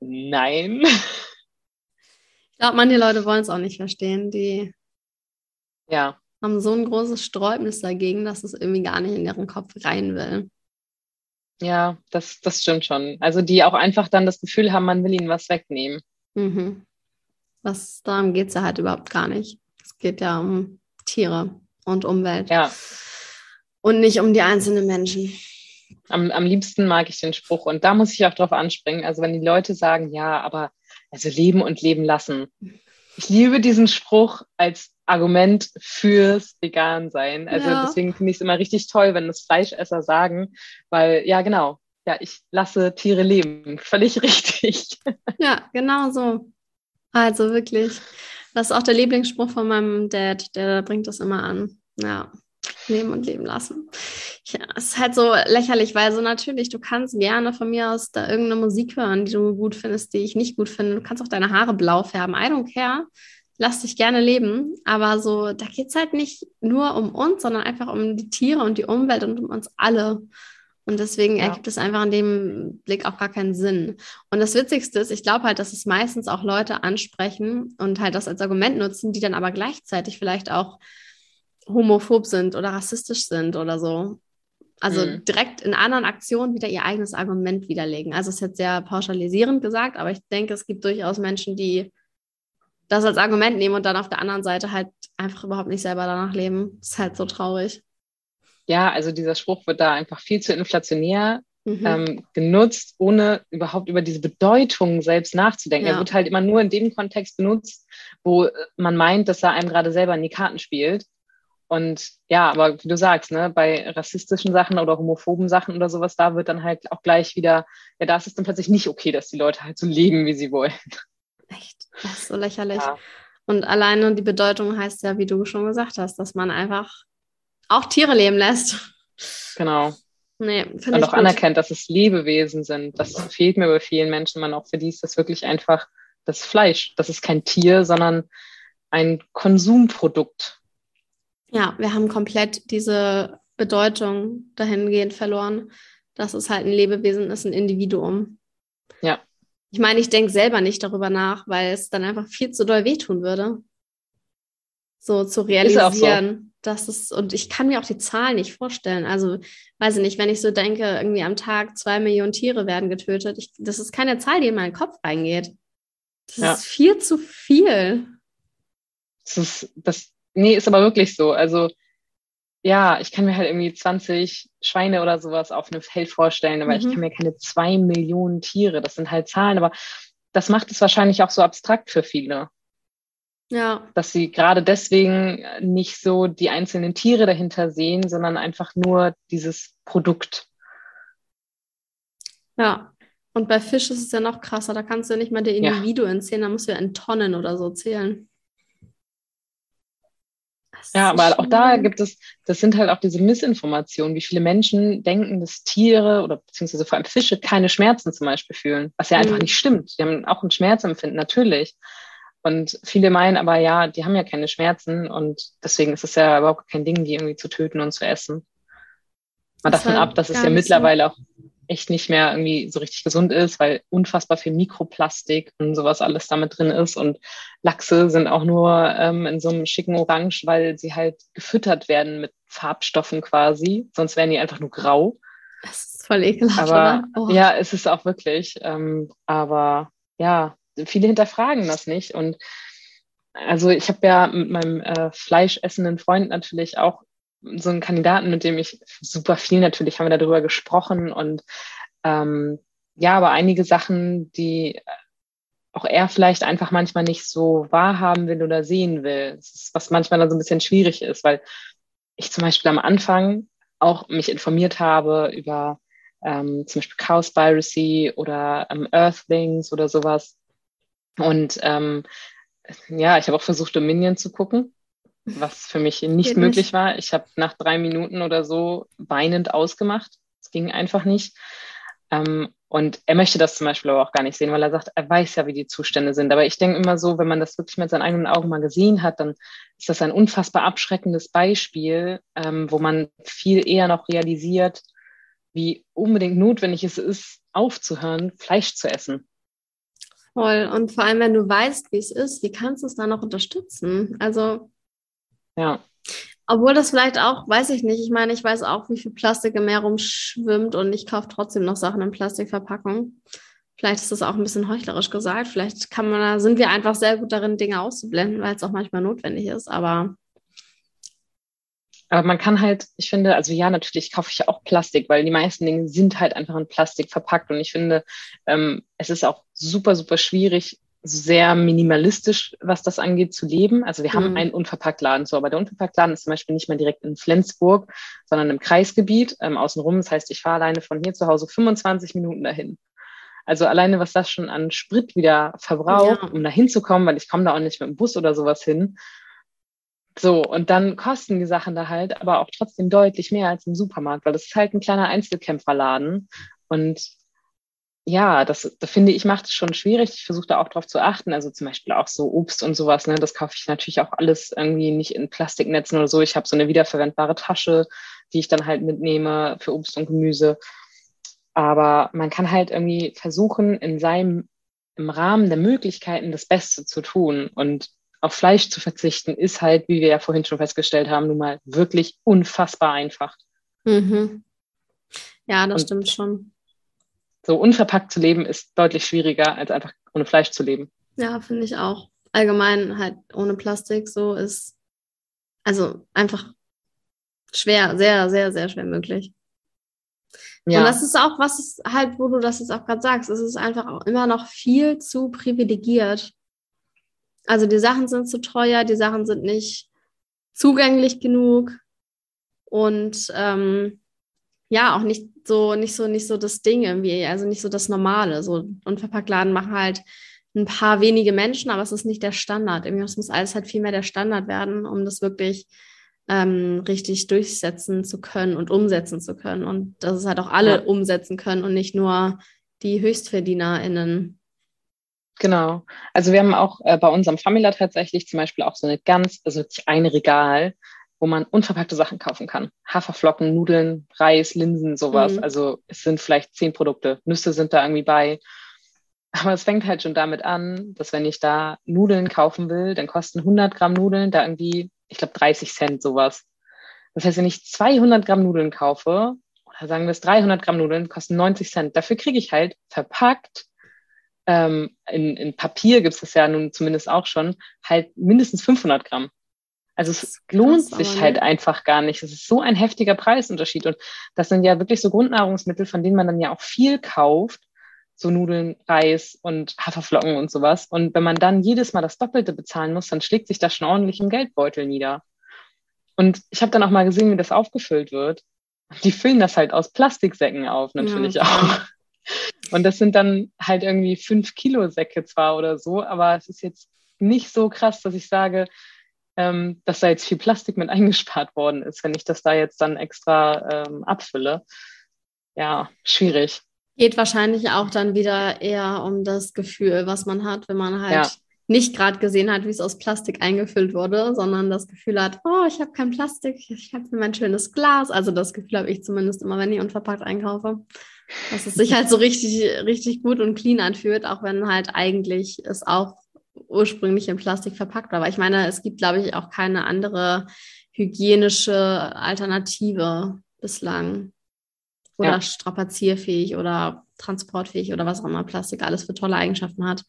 Nein. Ich glaube, manche Leute wollen es auch nicht verstehen. Die ja. haben so ein großes Sträubnis dagegen, dass es irgendwie gar nicht in ihren Kopf rein will. Ja, das, das stimmt schon. Also die auch einfach dann das Gefühl haben, man will ihnen was wegnehmen. Mhm. Was, darum geht es ja halt überhaupt gar nicht. Es geht ja um Tiere und Umwelt. Ja und nicht um die einzelnen Menschen. Am, am liebsten mag ich den Spruch und da muss ich auch drauf anspringen. Also wenn die Leute sagen, ja, aber also leben und leben lassen. Ich liebe diesen Spruch als Argument fürs Vegan-Sein. Also ja. deswegen finde ich es immer richtig toll, wenn das Fleischesser sagen, weil ja, genau, ja, ich lasse Tiere leben. Völlig richtig. Ja, genau so. Also wirklich. Das ist auch der Lieblingsspruch von meinem Dad, der bringt das immer an. Ja leben und leben lassen. Ja, es ist halt so lächerlich, weil so natürlich, du kannst gerne von mir aus da irgendeine Musik hören, die du gut findest, die ich nicht gut finde. Du kannst auch deine Haare blau färben. I don't care. Lass dich gerne leben. Aber so, da geht es halt nicht nur um uns, sondern einfach um die Tiere und die Umwelt und um uns alle. Und deswegen ja. ergibt es einfach in dem Blick auch gar keinen Sinn. Und das Witzigste ist, ich glaube halt, dass es meistens auch Leute ansprechen und halt das als Argument nutzen, die dann aber gleichzeitig vielleicht auch homophob sind oder rassistisch sind oder so. Also mhm. direkt in anderen Aktionen wieder ihr eigenes Argument widerlegen. Also es ist jetzt sehr pauschalisierend gesagt, aber ich denke, es gibt durchaus Menschen, die das als Argument nehmen und dann auf der anderen Seite halt einfach überhaupt nicht selber danach leben. Das ist halt so traurig. Ja, also dieser Spruch wird da einfach viel zu inflationär mhm. ähm, genutzt, ohne überhaupt über diese Bedeutung selbst nachzudenken. Ja. Er wird halt immer nur in dem Kontext benutzt, wo man meint, dass er einem gerade selber in die Karten spielt. Und ja, aber wie du sagst, ne, bei rassistischen Sachen oder homophoben Sachen oder sowas, da wird dann halt auch gleich wieder, ja, da ist es dann plötzlich nicht okay, dass die Leute halt so leben, wie sie wollen. Echt, das ist so lächerlich. Ja. Und alleine die Bedeutung heißt ja, wie du schon gesagt hast, dass man einfach auch Tiere leben lässt. Genau. Nee, und auch gut. anerkennt, dass es Lebewesen sind. Das fehlt mir bei vielen Menschen. Man auch für die ist das wirklich einfach das Fleisch. Das ist kein Tier, sondern ein Konsumprodukt. Ja, wir haben komplett diese Bedeutung dahingehend verloren, dass es halt ein Lebewesen ist, ein Individuum. Ja. Ich meine, ich denke selber nicht darüber nach, weil es dann einfach viel zu doll wehtun würde. So zu realisieren, so. dass es, und ich kann mir auch die Zahlen nicht vorstellen. Also, weiß ich nicht, wenn ich so denke, irgendwie am Tag zwei Millionen Tiere werden getötet, ich, das ist keine Zahl, die in meinen Kopf reingeht. Das ja. ist viel zu viel. Das ist, das, nee, ist aber wirklich so. Also, ja, ich kann mir halt irgendwie 20 Schweine oder sowas auf einem Feld vorstellen, aber mhm. ich kann mir keine zwei Millionen Tiere, das sind halt Zahlen, aber das macht es wahrscheinlich auch so abstrakt für viele. Ja. Dass sie gerade deswegen nicht so die einzelnen Tiere dahinter sehen, sondern einfach nur dieses Produkt. Ja. Und bei Fisch ist es ja noch krasser, da kannst du ja nicht mal die Individuen ja. zählen, da musst du ja in Tonnen oder so zählen. Ja, aber auch da gibt es, das sind halt auch diese Missinformationen, wie viele Menschen denken, dass Tiere oder beziehungsweise vor allem Fische keine Schmerzen zum Beispiel fühlen, was ja einfach mhm. nicht stimmt. Die haben auch ein Schmerzempfinden, natürlich. Und viele meinen aber, ja, die haben ja keine Schmerzen und deswegen ist es ja überhaupt kein Ding, die irgendwie zu töten und zu essen. Mal davon ab, dass es ja mittlerweile so. auch echt nicht mehr irgendwie so richtig gesund ist, weil unfassbar viel Mikroplastik und sowas alles damit drin ist. Und Lachse sind auch nur ähm, in so einem schicken Orange, weil sie halt gefüttert werden mit Farbstoffen quasi. Sonst wären die einfach nur grau. Das ist voll ekelhaft, aber, oh. Ja, es ist auch wirklich. Ähm, aber ja, viele hinterfragen das nicht. Und also ich habe ja mit meinem äh, fleischessenden Freund natürlich auch so einen Kandidaten, mit dem ich super viel natürlich haben wir darüber gesprochen und ähm, ja, aber einige Sachen, die auch er vielleicht einfach manchmal nicht so wahrhaben will oder sehen will. Was manchmal dann so ein bisschen schwierig ist, weil ich zum Beispiel am Anfang auch mich informiert habe über ähm, zum Beispiel Cowspiracy oder ähm, Earthlings oder sowas. Und ähm, ja, ich habe auch versucht, Dominion zu gucken was für mich nicht Geht möglich nicht. war. Ich habe nach drei Minuten oder so weinend ausgemacht. Es ging einfach nicht. Ähm, und er möchte das zum Beispiel aber auch gar nicht sehen, weil er sagt, er weiß ja, wie die Zustände sind. Aber ich denke immer so, wenn man das wirklich mit seinen eigenen Augen mal gesehen hat, dann ist das ein unfassbar abschreckendes Beispiel, ähm, wo man viel eher noch realisiert, wie unbedingt notwendig es ist, aufzuhören, Fleisch zu essen. Voll. Und vor allem, wenn du weißt, wie es ist, wie kannst du es dann noch unterstützen? Also ja. Obwohl das vielleicht auch, weiß ich nicht. Ich meine, ich weiß auch, wie viel Plastik im Meer rumschwimmt und ich kaufe trotzdem noch Sachen in Plastikverpackung. Vielleicht ist das auch ein bisschen heuchlerisch gesagt. Vielleicht kann man, sind wir einfach sehr gut darin, Dinge auszublenden, weil es auch manchmal notwendig ist. Aber aber man kann halt, ich finde, also ja, natürlich kaufe ich ja auch Plastik, weil die meisten Dinge sind halt einfach in Plastik verpackt. Und ich finde, ähm, es ist auch super, super schwierig, sehr minimalistisch, was das angeht, zu leben. Also wir mhm. haben einen Unverpacktladen so, aber der Unverpacktladen ist zum Beispiel nicht mehr direkt in Flensburg, sondern im Kreisgebiet ähm, außenrum. Das heißt, ich fahre alleine von hier zu Hause 25 Minuten dahin. Also alleine, was das schon an Sprit wieder verbraucht, ja. um da hinzukommen, weil ich komme da auch nicht mit dem Bus oder sowas hin. So, und dann kosten die Sachen da halt aber auch trotzdem deutlich mehr als im Supermarkt, weil das ist halt ein kleiner Einzelkämpferladen. Und ja, das, das finde ich, macht es schon schwierig. Ich versuche da auch drauf zu achten. Also zum Beispiel auch so Obst und sowas, ne, das kaufe ich natürlich auch alles irgendwie nicht in Plastiknetzen oder so. Ich habe so eine wiederverwendbare Tasche, die ich dann halt mitnehme für Obst und Gemüse. Aber man kann halt irgendwie versuchen, in seinem, im Rahmen der Möglichkeiten das Beste zu tun. Und auf Fleisch zu verzichten, ist halt, wie wir ja vorhin schon festgestellt haben, nun mal wirklich unfassbar einfach. Mhm. Ja, das und stimmt schon so unverpackt zu leben ist deutlich schwieriger, als einfach ohne Fleisch zu leben. Ja, finde ich auch. Allgemein halt ohne Plastik so ist also einfach schwer, sehr, sehr, sehr schwer möglich. Ja. Und das ist auch, was ist halt, wo du das jetzt auch gerade sagst, es ist einfach auch immer noch viel zu privilegiert. Also die Sachen sind zu teuer, die Sachen sind nicht zugänglich genug und ähm, ja, auch nicht so, nicht so, nicht so das Ding irgendwie, also nicht so das Normale. So Unverpacktladen machen halt ein paar wenige Menschen, aber es ist nicht der Standard. Irgendwie muss alles halt viel mehr der Standard werden, um das wirklich ähm, richtig durchsetzen zu können und umsetzen zu können. Und dass es halt auch alle ja. umsetzen können und nicht nur die HöchstverdienerInnen. Genau. Also wir haben auch äh, bei unserem Famila tatsächlich zum Beispiel auch so eine ganz, also wirklich ein Regal, wo man unverpackte Sachen kaufen kann. Haferflocken, Nudeln, Reis, Linsen, sowas. Mhm. Also es sind vielleicht zehn Produkte. Nüsse sind da irgendwie bei. Aber es fängt halt schon damit an, dass wenn ich da Nudeln kaufen will, dann kosten 100 Gramm Nudeln da irgendwie, ich glaube, 30 Cent sowas. Das heißt, wenn ich 200 Gramm Nudeln kaufe, oder sagen wir es 300 Gramm Nudeln, kosten 90 Cent. Dafür kriege ich halt verpackt, ähm, in, in Papier gibt es das ja nun zumindest auch schon, halt mindestens 500 Gramm. Also es lohnt krass, sich halt einfach gar nicht. Es ist so ein heftiger Preisunterschied. Und das sind ja wirklich so Grundnahrungsmittel, von denen man dann ja auch viel kauft. So Nudeln, Reis und Haferflocken und sowas. Und wenn man dann jedes Mal das Doppelte bezahlen muss, dann schlägt sich das schon ordentlich im Geldbeutel nieder. Und ich habe dann auch mal gesehen, wie das aufgefüllt wird. Die füllen das halt aus Plastiksäcken auf, natürlich ja. auch. Und das sind dann halt irgendwie fünf Kilo Säcke zwar oder so, aber es ist jetzt nicht so krass, dass ich sage, ähm, dass da jetzt viel Plastik mit eingespart worden ist, wenn ich das da jetzt dann extra ähm, abfülle. Ja, schwierig. Geht wahrscheinlich auch dann wieder eher um das Gefühl, was man hat, wenn man halt ja. nicht gerade gesehen hat, wie es aus Plastik eingefüllt wurde, sondern das Gefühl hat, oh, ich habe kein Plastik, ich habe mein schönes Glas. Also das Gefühl habe ich zumindest immer, wenn ich unverpackt einkaufe. Dass es sich halt so richtig, richtig gut und clean anfühlt, auch wenn halt eigentlich es auch ursprünglich in Plastik verpackt war. Aber ich meine, es gibt, glaube ich, auch keine andere hygienische Alternative bislang. Oder ja. strapazierfähig oder transportfähig oder was auch immer Plastik alles für tolle Eigenschaften hat.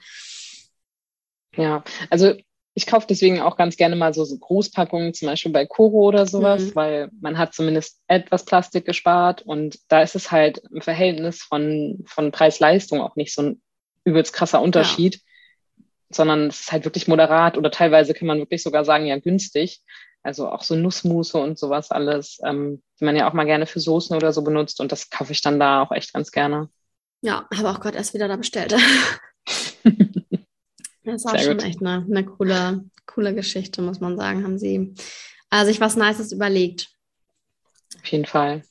Ja, also ich kaufe deswegen auch ganz gerne mal so, so Großpackungen, zum Beispiel bei Koro oder sowas, mhm. weil man hat zumindest etwas Plastik gespart und da ist es halt im Verhältnis von, von Preis-Leistung auch nicht so ein übelst krasser Unterschied. Ja sondern es ist halt wirklich moderat oder teilweise kann man wirklich sogar sagen, ja, günstig. Also auch so Nussmusse und sowas alles, ähm, die man ja auch mal gerne für Soßen oder so benutzt und das kaufe ich dann da auch echt ganz gerne. Ja, habe auch gerade erst wieder da bestellt. das ist auch Sehr schon gut. echt eine, eine coole, coole Geschichte, muss man sagen, haben sie äh, sich was Nices überlegt. Auf jeden Fall.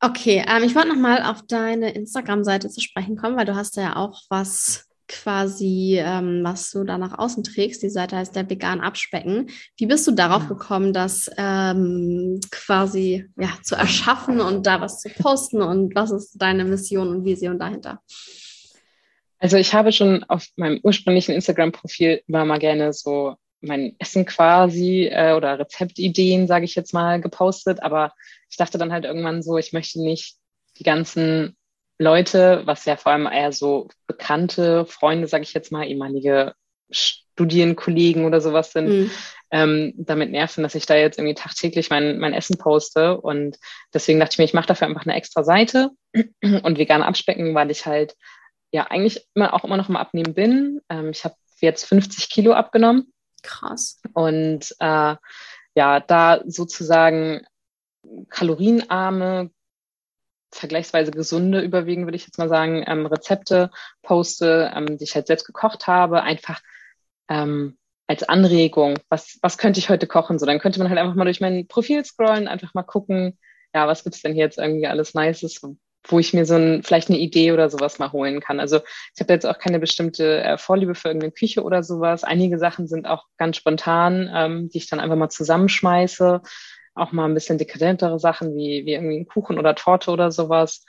Okay, ähm, ich wollte nochmal auf deine Instagram-Seite zu sprechen kommen, weil du hast ja auch was quasi, ähm, was du da nach außen trägst. Die Seite heißt der vegan Abspecken. Wie bist du darauf gekommen, das ähm, quasi ja, zu erschaffen und da was zu posten? Und was ist deine Mission und Vision dahinter? Also ich habe schon auf meinem ursprünglichen Instagram-Profil immer mal gerne so mein Essen quasi äh, oder Rezeptideen, sage ich jetzt mal, gepostet. Aber ich dachte dann halt irgendwann so, ich möchte nicht die ganzen Leute, was ja vor allem eher so bekannte Freunde, sage ich jetzt mal, ehemalige Studienkollegen oder sowas sind, mhm. ähm, damit nerven, dass ich da jetzt irgendwie tagtäglich mein, mein Essen poste. Und deswegen dachte ich mir, ich mache dafür einfach eine extra Seite und vegan abspecken, weil ich halt ja eigentlich immer auch immer noch im Abnehmen bin. Ähm, ich habe jetzt 50 Kilo abgenommen. Krass. Und äh, ja, da sozusagen kalorienarme, vergleichsweise gesunde, überwiegend würde ich jetzt mal sagen, ähm, Rezepte poste, ähm, die ich halt selbst gekocht habe, einfach ähm, als Anregung, was, was könnte ich heute kochen? So, dann könnte man halt einfach mal durch mein Profil scrollen, einfach mal gucken, ja, was gibt's denn hier jetzt irgendwie alles Nices, wo ich mir so ein, vielleicht eine Idee oder sowas mal holen kann. Also ich habe jetzt auch keine bestimmte äh, Vorliebe für irgendeine Küche oder sowas. Einige Sachen sind auch ganz spontan, ähm, die ich dann einfach mal zusammenschmeiße auch mal ein bisschen dekadentere Sachen wie, wie irgendwie ein Kuchen oder Torte oder sowas.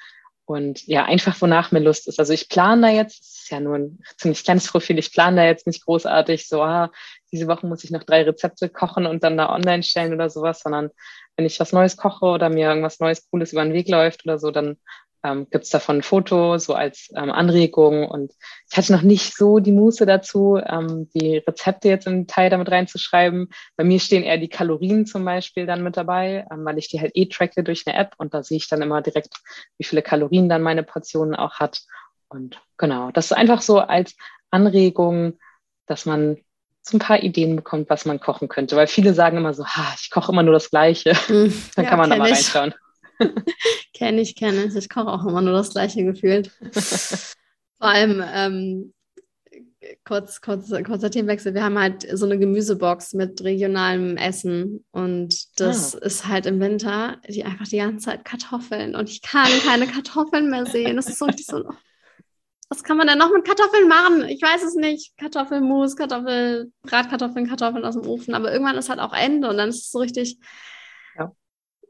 Und ja, einfach wonach mir Lust ist. Also ich plane da jetzt, das ist ja nur ein ziemlich kleines Profil, ich plane da jetzt nicht großartig so, ah, diese Woche muss ich noch drei Rezepte kochen und dann da online stellen oder sowas, sondern wenn ich was Neues koche oder mir irgendwas Neues, Cooles über den Weg läuft oder so, dann ähm, gibt es davon ein Foto, so als ähm, Anregung. Und ich hatte noch nicht so die Muße dazu, ähm, die Rezepte jetzt im Teil damit reinzuschreiben. Bei mir stehen eher die Kalorien zum Beispiel dann mit dabei, ähm, weil ich die halt eh tracke durch eine App und da sehe ich dann immer direkt, wie viele Kalorien dann meine Portion auch hat. Und genau, das ist einfach so als Anregung, dass man so ein paar Ideen bekommt, was man kochen könnte. Weil viele sagen immer so, ha, ich koche immer nur das Gleiche. Mm, dann ja, kann man da mal ich. kenne ich, kenne ich. Ich koche auch immer nur das gleiche gefühlt. Vor allem, ähm, kurz, kurz, kurzer Themenwechsel. Wir haben halt so eine Gemüsebox mit regionalem Essen und das ah. ist halt im Winter die einfach die ganze Zeit Kartoffeln und ich kann keine Kartoffeln mehr sehen. Das ist so richtig so. was kann man denn noch mit Kartoffeln machen? Ich weiß es nicht. Kartoffelmus, Kartoffel, Bratkartoffeln, Kartoffeln aus dem Ofen. Aber irgendwann ist halt auch Ende und dann ist es so richtig.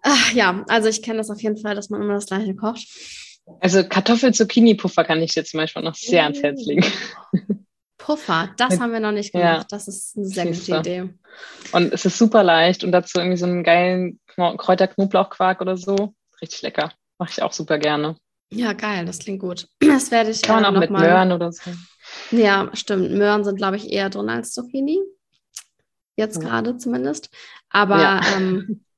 Ja, Ach, ja also ich kenne das auf jeden Fall, dass man immer das Gleiche kocht. Also Kartoffel-Zucchini-Puffer kann ich dir zum Beispiel noch sehr ans Herz legen. Puffer, das haben wir noch nicht gemacht. Ja. Das ist eine sehr gute Idee. Und es ist super leicht und dazu irgendwie so einen geilen Kräuter-Knoblauchquark oder so. Richtig lecker. Mache ich auch super gerne. Ja, geil, das klingt gut. Das werde ich Kann man äh, auch mit mal... Möhren oder so. Ja, stimmt. Möhren sind, glaube ich, eher drin als Zucchini. Jetzt ja. gerade zumindest. Aber ja. ähm,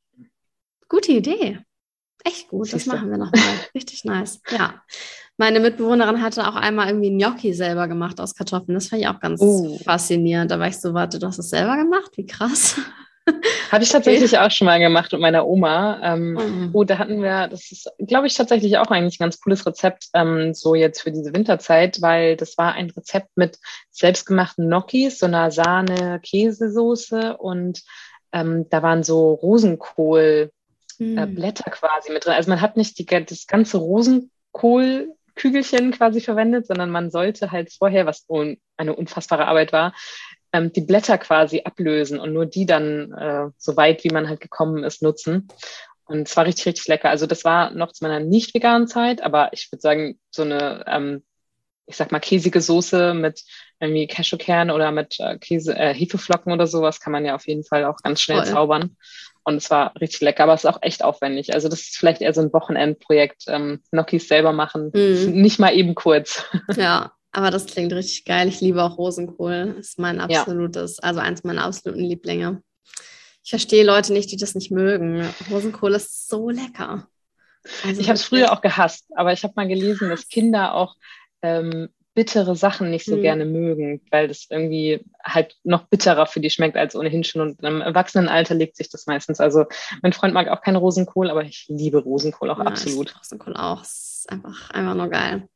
gute Idee. Echt gut, Siehste. das machen wir nochmal. Richtig nice. Ja. Meine Mitbewohnerin hatte auch einmal irgendwie Gnocchi selber gemacht aus Kartoffeln. Das fand ich auch ganz uh. faszinierend. Da war ich so, warte, du hast es selber gemacht? Wie krass. Habe ich tatsächlich okay. auch schon mal gemacht mit meiner Oma. Ähm, mhm. Oh, da hatten wir, das ist, glaube ich, tatsächlich auch eigentlich ein ganz cooles Rezept, ähm, so jetzt für diese Winterzeit, weil das war ein Rezept mit selbstgemachten Gnocchis, so einer Sahne-Käsesoße und ähm, da waren so Rosenkohl. Äh, mhm. Blätter quasi mit drin. Also man hat nicht die, das ganze Rosenkohlkügelchen quasi verwendet, sondern man sollte halt vorher, was eine unfassbare Arbeit war, ähm, die Blätter quasi ablösen und nur die dann äh, so weit, wie man halt gekommen ist, nutzen. Und es war richtig, richtig lecker. Also das war noch zu meiner nicht veganen Zeit, aber ich würde sagen, so eine, ähm, ich sag mal, käsige Soße mit irgendwie Cashewkern oder mit äh, Käse, äh, Hefeflocken oder sowas kann man ja auf jeden Fall auch ganz schnell Voll. zaubern. Und es war richtig lecker, aber es ist auch echt aufwendig. Also das ist vielleicht eher so ein Wochenendprojekt. Ähm, Gnocchis selber machen, mm. nicht mal eben kurz. Ja, aber das klingt richtig geil. Ich liebe auch Rosenkohl. Das ist mein absolutes, ja. also eins meiner absoluten Lieblinge. Ich verstehe Leute nicht, die das nicht mögen. Rosenkohl ist so lecker. Also ich habe es früher auch gehasst, aber ich habe mal gelesen, dass Kinder auch ähm, bittere Sachen nicht so mhm. gerne mögen, weil das irgendwie halt noch bitterer für die schmeckt als ohnehin schon. Und im Erwachsenenalter legt sich das meistens. Also mein Freund mag auch keinen Rosenkohl, aber ich liebe Rosenkohl auch ja, absolut. Ich Rosenkohl auch. Es ist einfach, einfach nur geil.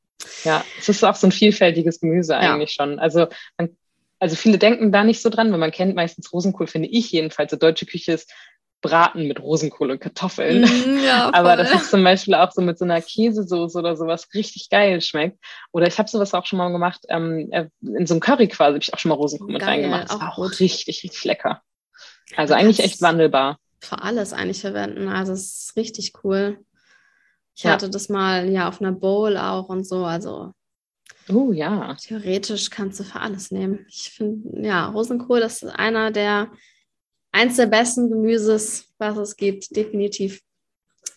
Ja, es ist auch so ein vielfältiges Gemüse eigentlich ja. schon. Also, man, also viele denken da nicht so dran, weil man kennt meistens Rosenkohl, finde ich jedenfalls. So deutsche Küche ist Braten mit Rosenkohl und Kartoffeln. Mm, ja, Aber das ist zum Beispiel auch so mit so einer Käsesoße oder sowas richtig geil schmeckt. Oder ich habe sowas auch schon mal gemacht, ähm, äh, in so einem Curry quasi habe ich auch schon mal Rosenkohl mit reingemacht. Das war auch gut. richtig, richtig lecker. Also ja, eigentlich echt wandelbar. Für alles eigentlich verwenden. Also es ist richtig cool. Ich ja. hatte das mal ja auf einer Bowl auch und so. Also Oh ja. Theoretisch kannst du für alles nehmen. Ich finde, ja, Rosenkohl, das ist einer der, eins der besten Gemüses, was es gibt, definitiv.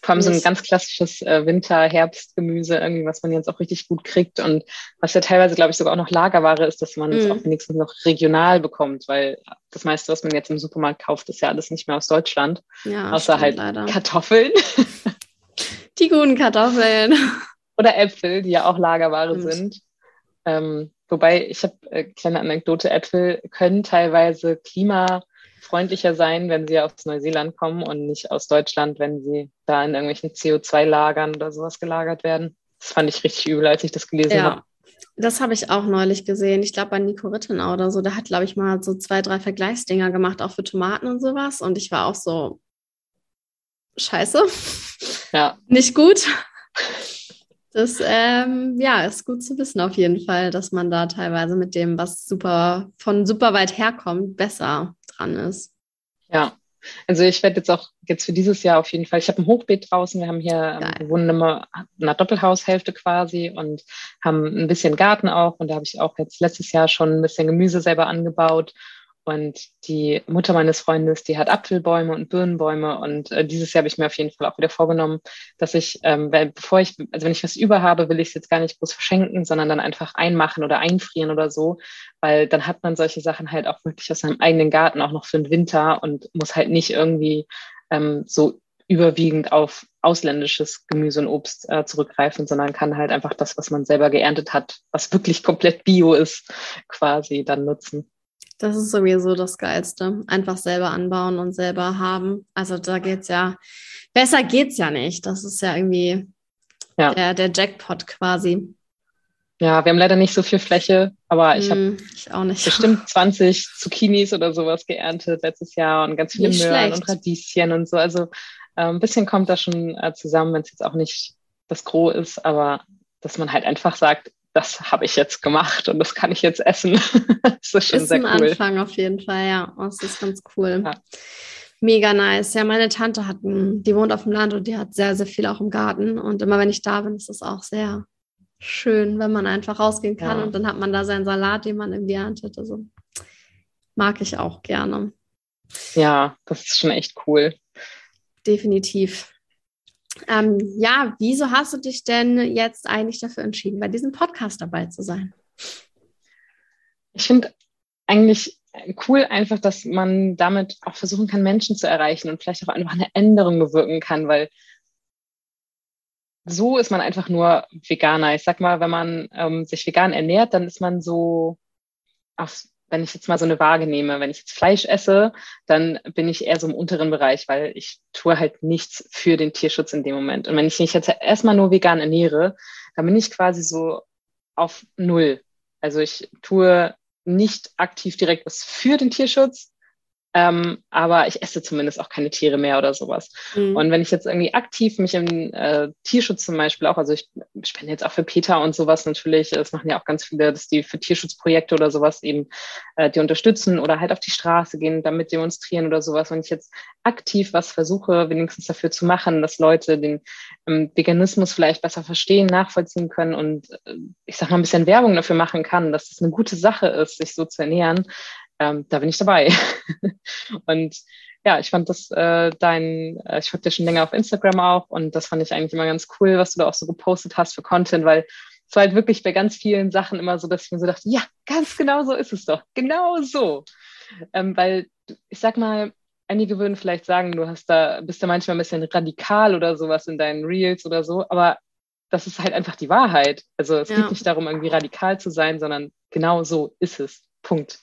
Vor allem so ein ganz klassisches äh, Winter-Herbst-Gemüse, irgendwie, was man jetzt auch richtig gut kriegt und was ja teilweise, glaube ich, sogar auch noch Lagerware ist, dass man es mm. auch wenigstens noch regional bekommt, weil das meiste, was man jetzt im Supermarkt kauft, ist ja alles nicht mehr aus Deutschland. Ja, außer halt leider. Kartoffeln. Die guten Kartoffeln. Oder Äpfel, die ja auch Lagerware Stimmt. sind. Ähm, wobei, ich habe äh, kleine Anekdote, Äpfel können teilweise klimafreundlicher sein, wenn sie aus Neuseeland kommen und nicht aus Deutschland, wenn sie da in irgendwelchen CO2-Lagern oder sowas gelagert werden. Das fand ich richtig übel, als ich das gelesen ja. habe. Das habe ich auch neulich gesehen. Ich glaube, bei Nico Rittenau oder so, der hat, glaube ich, mal so zwei, drei Vergleichsdinger gemacht, auch für Tomaten und sowas. Und ich war auch so, scheiße. Ja. Nicht gut. Das ähm, ja, ist gut zu wissen auf jeden Fall, dass man da teilweise mit dem, was super von super weit herkommt, besser dran ist. Ja, also ich werde jetzt auch jetzt für dieses Jahr auf jeden Fall, ich habe ein Hochbeet draußen, wir haben hier, ähm, wohnen immer in einer Doppelhaushälfte quasi und haben ein bisschen Garten auch. Und da habe ich auch jetzt letztes Jahr schon ein bisschen Gemüse selber angebaut und die Mutter meines Freundes, die hat Apfelbäume und Birnenbäume. Und äh, dieses Jahr habe ich mir auf jeden Fall auch wieder vorgenommen, dass ich, ähm, weil, bevor ich, also wenn ich was über habe, will ich es jetzt gar nicht groß verschenken, sondern dann einfach einmachen oder einfrieren oder so. Weil dann hat man solche Sachen halt auch wirklich aus seinem eigenen Garten auch noch für den Winter und muss halt nicht irgendwie ähm, so überwiegend auf ausländisches Gemüse und Obst äh, zurückgreifen, sondern kann halt einfach das, was man selber geerntet hat, was wirklich komplett bio ist, quasi dann nutzen. Das ist sowieso das Geilste. Einfach selber anbauen und selber haben. Also da geht's ja, besser geht's ja nicht. Das ist ja irgendwie ja. Der, der Jackpot quasi. Ja, wir haben leider nicht so viel Fläche, aber ich habe hm, bestimmt 20 Zucchinis oder sowas geerntet letztes Jahr und ganz viele nicht Möhren schlecht. und Radieschen und so. Also äh, ein bisschen kommt da schon äh, zusammen, wenn es jetzt auch nicht das Gros ist, aber dass man halt einfach sagt, das habe ich jetzt gemacht und das kann ich jetzt essen. das ist schon ist sehr ein cool. Anfang auf jeden Fall, ja. Oh, das ist ganz cool. Ja. Mega nice. Ja, meine Tante hat, die wohnt auf dem Land und die hat sehr, sehr viel auch im Garten. Und immer wenn ich da bin, ist es auch sehr schön, wenn man einfach rausgehen kann ja. und dann hat man da seinen Salat, den man irgendwie erntet. Also mag ich auch gerne. Ja, das ist schon echt cool. Definitiv. Ähm, ja, wieso hast du dich denn jetzt eigentlich dafür entschieden, bei diesem Podcast dabei zu sein? Ich finde eigentlich cool einfach, dass man damit auch versuchen kann, Menschen zu erreichen und vielleicht auch einfach eine Änderung bewirken kann, weil so ist man einfach nur Veganer. Ich sag mal, wenn man ähm, sich vegan ernährt, dann ist man so auf wenn ich jetzt mal so eine Waage nehme, wenn ich jetzt Fleisch esse, dann bin ich eher so im unteren Bereich, weil ich tue halt nichts für den Tierschutz in dem Moment. Und wenn ich mich jetzt erstmal nur vegan ernähre, dann bin ich quasi so auf Null. Also ich tue nicht aktiv direkt was für den Tierschutz, ähm, aber ich esse zumindest auch keine Tiere mehr oder sowas. Mhm. Und wenn ich jetzt irgendwie aktiv mich im äh, Tierschutz zum Beispiel auch, also ich spende jetzt auch für Peter und sowas natürlich, das machen ja auch ganz viele, dass die für Tierschutzprojekte oder sowas eben äh, die unterstützen oder halt auf die Straße gehen, damit demonstrieren oder sowas. Wenn ich jetzt aktiv was versuche, wenigstens dafür zu machen, dass Leute den ähm, Veganismus vielleicht besser verstehen, nachvollziehen können und äh, ich sag mal ein bisschen Werbung dafür machen kann, dass es das eine gute Sache ist, sich so zu ernähren, ähm, da bin ich dabei. und ja, ich fand das äh, dein, äh, ich folge dir schon länger auf Instagram auch und das fand ich eigentlich immer ganz cool, was du da auch so gepostet hast für Content, weil es war halt wirklich bei ganz vielen Sachen immer so, dass ich mir so dachte, ja, ganz genau so ist es doch, genau so. Ähm, weil ich sag mal, einige würden vielleicht sagen, du hast da, bist da manchmal ein bisschen radikal oder sowas in deinen Reels oder so, aber das ist halt einfach die Wahrheit. Also es ja. geht nicht darum, irgendwie radikal zu sein, sondern genau so ist es. Punkt.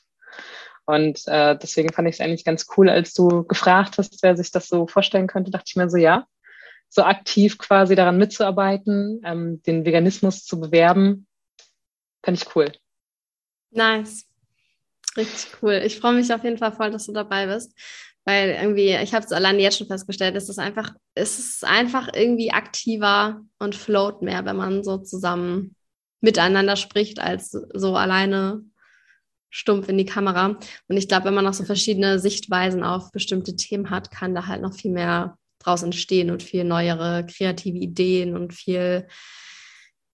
Und äh, deswegen fand ich es eigentlich ganz cool, als du gefragt hast, wer sich das so vorstellen könnte, dachte ich mir so, ja, so aktiv quasi daran mitzuarbeiten, ähm, den Veganismus zu bewerben, fand ich cool. Nice. Richtig cool. Ich freue mich auf jeden Fall voll, dass du dabei bist. Weil irgendwie, ich habe es allein jetzt schon festgestellt, es ist einfach, es ist einfach irgendwie aktiver und float mehr, wenn man so zusammen miteinander spricht, als so alleine stumpf in die Kamera. Und ich glaube, wenn man noch so verschiedene Sichtweisen auf bestimmte Themen hat, kann da halt noch viel mehr draus entstehen und viel neuere kreative Ideen und viel,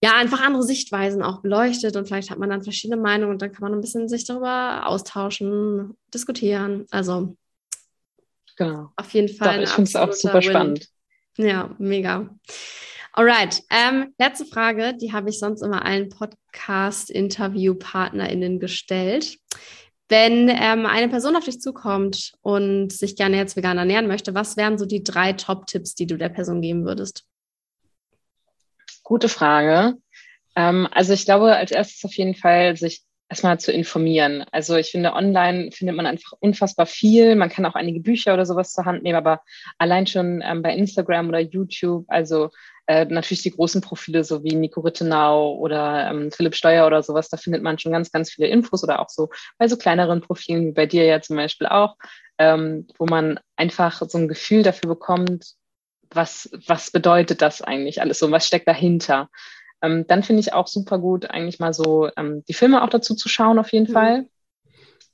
ja, einfach andere Sichtweisen auch beleuchtet. Und vielleicht hat man dann verschiedene Meinungen und dann kann man ein bisschen sich darüber austauschen, diskutieren. Also, genau. auf jeden Fall. Doch, ich finde es auch super Win. spannend. Ja, mega. Alright, ähm, letzte Frage, die habe ich sonst immer allen Podcast-Interview-PartnerInnen gestellt. Wenn ähm, eine Person auf dich zukommt und sich gerne jetzt vegan ernähren möchte, was wären so die drei Top-Tipps, die du der Person geben würdest? Gute Frage. Ähm, also ich glaube, als erstes auf jeden Fall sich erstmal zu informieren. Also ich finde, online findet man einfach unfassbar viel. Man kann auch einige Bücher oder sowas zur Hand nehmen, aber allein schon ähm, bei Instagram oder YouTube, also äh, natürlich die großen Profile, so wie Nico Rittenau oder ähm, Philipp Steuer oder sowas, da findet man schon ganz, ganz viele Infos oder auch so bei so kleineren Profilen wie bei dir ja zum Beispiel auch, ähm, wo man einfach so ein Gefühl dafür bekommt, was, was bedeutet das eigentlich alles so, was steckt dahinter. Ähm, dann finde ich auch super gut, eigentlich mal so ähm, die Filme auch dazu zu schauen, auf jeden mhm. Fall.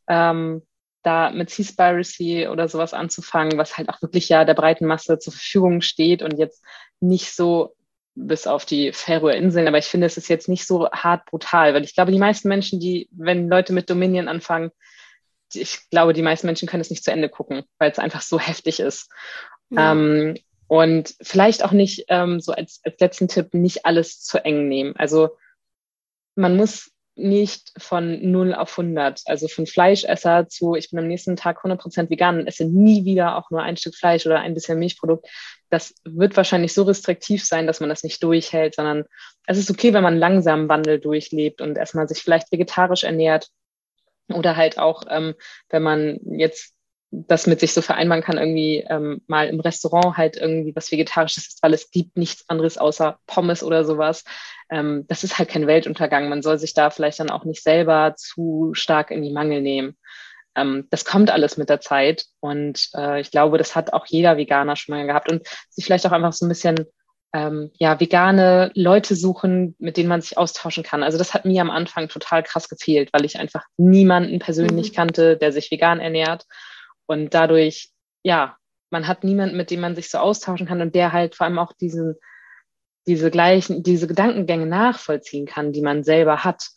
Ähm, da mit Seaspiracy oder sowas anzufangen, was halt auch wirklich ja der breiten Masse zur Verfügung steht und jetzt nicht so bis auf die Färöer Inseln, aber ich finde, es ist jetzt nicht so hart brutal, weil ich glaube, die meisten Menschen, die, wenn Leute mit Dominion anfangen, ich glaube, die meisten Menschen können es nicht zu Ende gucken, weil es einfach so heftig ist. Ja. Ähm, und vielleicht auch nicht, ähm, so als, als letzten Tipp, nicht alles zu eng nehmen. Also man muss nicht von 0 auf 100, also von Fleischesser zu, ich bin am nächsten Tag 100% vegan. Und esse nie wieder auch nur ein Stück Fleisch oder ein bisschen Milchprodukt. Das wird wahrscheinlich so restriktiv sein, dass man das nicht durchhält, sondern es ist okay, wenn man langsam Wandel durchlebt und erstmal sich vielleicht vegetarisch ernährt. Oder halt auch, ähm, wenn man jetzt das mit sich so vereinbaren kann, irgendwie ähm, mal im Restaurant halt irgendwie was Vegetarisches ist, weil es gibt nichts anderes außer Pommes oder sowas. Ähm, das ist halt kein Weltuntergang. Man soll sich da vielleicht dann auch nicht selber zu stark in die Mangel nehmen. Ähm, das kommt alles mit der Zeit und äh, ich glaube, das hat auch jeder Veganer schon mal gehabt und sich vielleicht auch einfach so ein bisschen ähm, ja, vegane Leute suchen, mit denen man sich austauschen kann. Also das hat mir am Anfang total krass gefehlt, weil ich einfach niemanden persönlich mhm. kannte, der sich vegan ernährt. Und dadurch, ja, man hat niemanden, mit dem man sich so austauschen kann und der halt vor allem auch diesen, diese gleichen, diese Gedankengänge nachvollziehen kann, die man selber hat.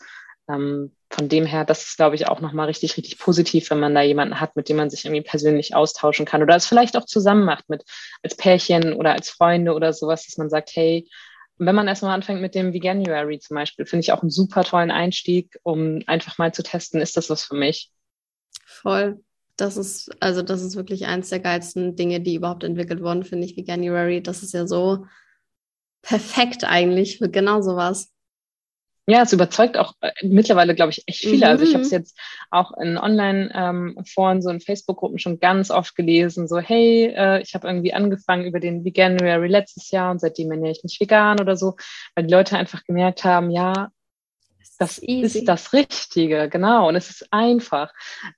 Ähm, von dem her, das ist, glaube ich, auch nochmal richtig, richtig positiv, wenn man da jemanden hat, mit dem man sich irgendwie persönlich austauschen kann oder es vielleicht auch zusammen macht mit als Pärchen oder als Freunde oder sowas, dass man sagt, hey, wenn man erstmal anfängt mit dem Veganuary zum Beispiel, finde ich auch einen super tollen Einstieg, um einfach mal zu testen, ist das was für mich? Voll. Das ist, also das ist wirklich eins der geilsten Dinge, die überhaupt entwickelt wurden, finde ich, Veganuary. Das ist ja so perfekt eigentlich für genau sowas. Ja, es überzeugt auch äh, mittlerweile, glaube ich, echt viele. Mhm. Also ich habe es mhm. jetzt auch in Online-Foren, ähm, so in Facebook-Gruppen schon ganz oft gelesen, so, hey, äh, ich habe irgendwie angefangen über den Veganuary letztes Jahr und seitdem ernähre ich mich vegan oder so, weil die Leute einfach gemerkt haben, ja, das Easy. ist das Richtige, genau, und es ist einfach.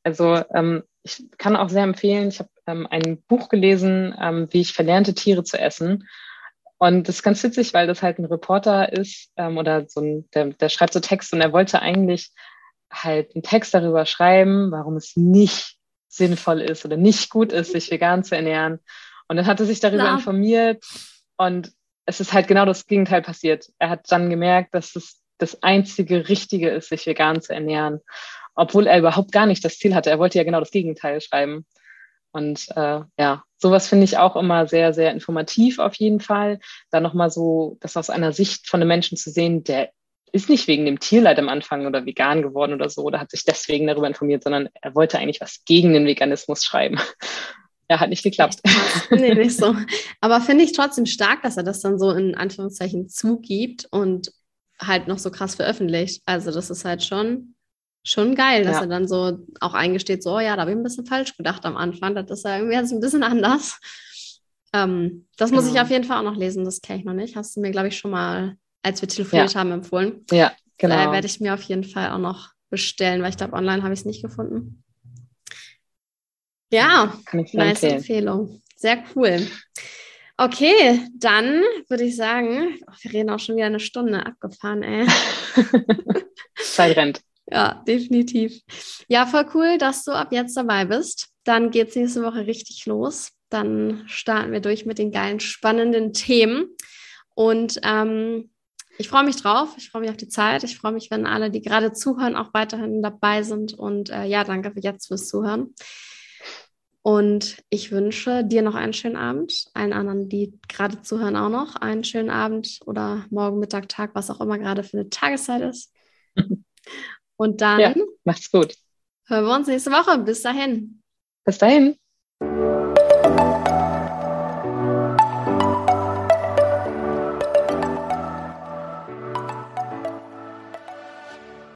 Also ähm, ich kann auch sehr empfehlen, ich habe ähm, ein Buch gelesen, ähm, wie ich verlernte Tiere zu essen. Und das ist ganz witzig, weil das halt ein Reporter ist ähm, oder so ein, der, der schreibt so Text und er wollte eigentlich halt einen Text darüber schreiben, warum es nicht sinnvoll ist oder nicht gut ist, sich vegan zu ernähren. Und dann hat er sich darüber Klar. informiert und es ist halt genau das Gegenteil passiert. Er hat dann gemerkt, dass es das einzige Richtige ist, sich vegan zu ernähren, obwohl er überhaupt gar nicht das Ziel hatte. Er wollte ja genau das Gegenteil schreiben. Und äh, ja, sowas finde ich auch immer sehr, sehr informativ auf jeden Fall. Da nochmal so, das aus einer Sicht von einem Menschen zu sehen, der ist nicht wegen dem Tierleid am Anfang oder vegan geworden oder so oder hat sich deswegen darüber informiert, sondern er wollte eigentlich was gegen den Veganismus schreiben. Ja, hat nicht geklappt. nee, nicht so. Aber finde ich trotzdem stark, dass er das dann so in Anführungszeichen zugibt und halt noch so krass veröffentlicht. Also das ist halt schon schon geil, dass ja. er dann so auch eingesteht, so, oh ja, da habe ich ein bisschen falsch gedacht am Anfang, das ist ja irgendwie jetzt ein bisschen anders. Ähm, das muss genau. ich auf jeden Fall auch noch lesen, das kenne ich noch nicht. Hast du mir, glaube ich, schon mal, als wir telefoniert ja. haben, empfohlen. Ja, genau. Da werde ich mir auf jeden Fall auch noch bestellen, weil ich glaube, online habe ich es nicht gefunden. Ja, nice empfehlen. Empfehlung. Sehr cool. Okay, dann würde ich sagen, oh, wir reden auch schon wieder eine Stunde abgefahren, ey. Zeit rennt. Ja, definitiv. Ja, voll cool, dass du ab jetzt dabei bist. Dann geht es nächste Woche richtig los. Dann starten wir durch mit den geilen, spannenden Themen. Und ähm, ich freue mich drauf. Ich freue mich auf die Zeit. Ich freue mich, wenn alle, die gerade zuhören, auch weiterhin dabei sind. Und äh, ja, danke für jetzt fürs Zuhören. Und ich wünsche dir noch einen schönen Abend, allen anderen, die gerade zuhören, auch noch einen schönen Abend oder morgen, Mittag, Tag, was auch immer gerade für eine Tageszeit ist. Und dann ja, macht's gut. Hören wir uns nächste Woche. Bis dahin. Bis dahin.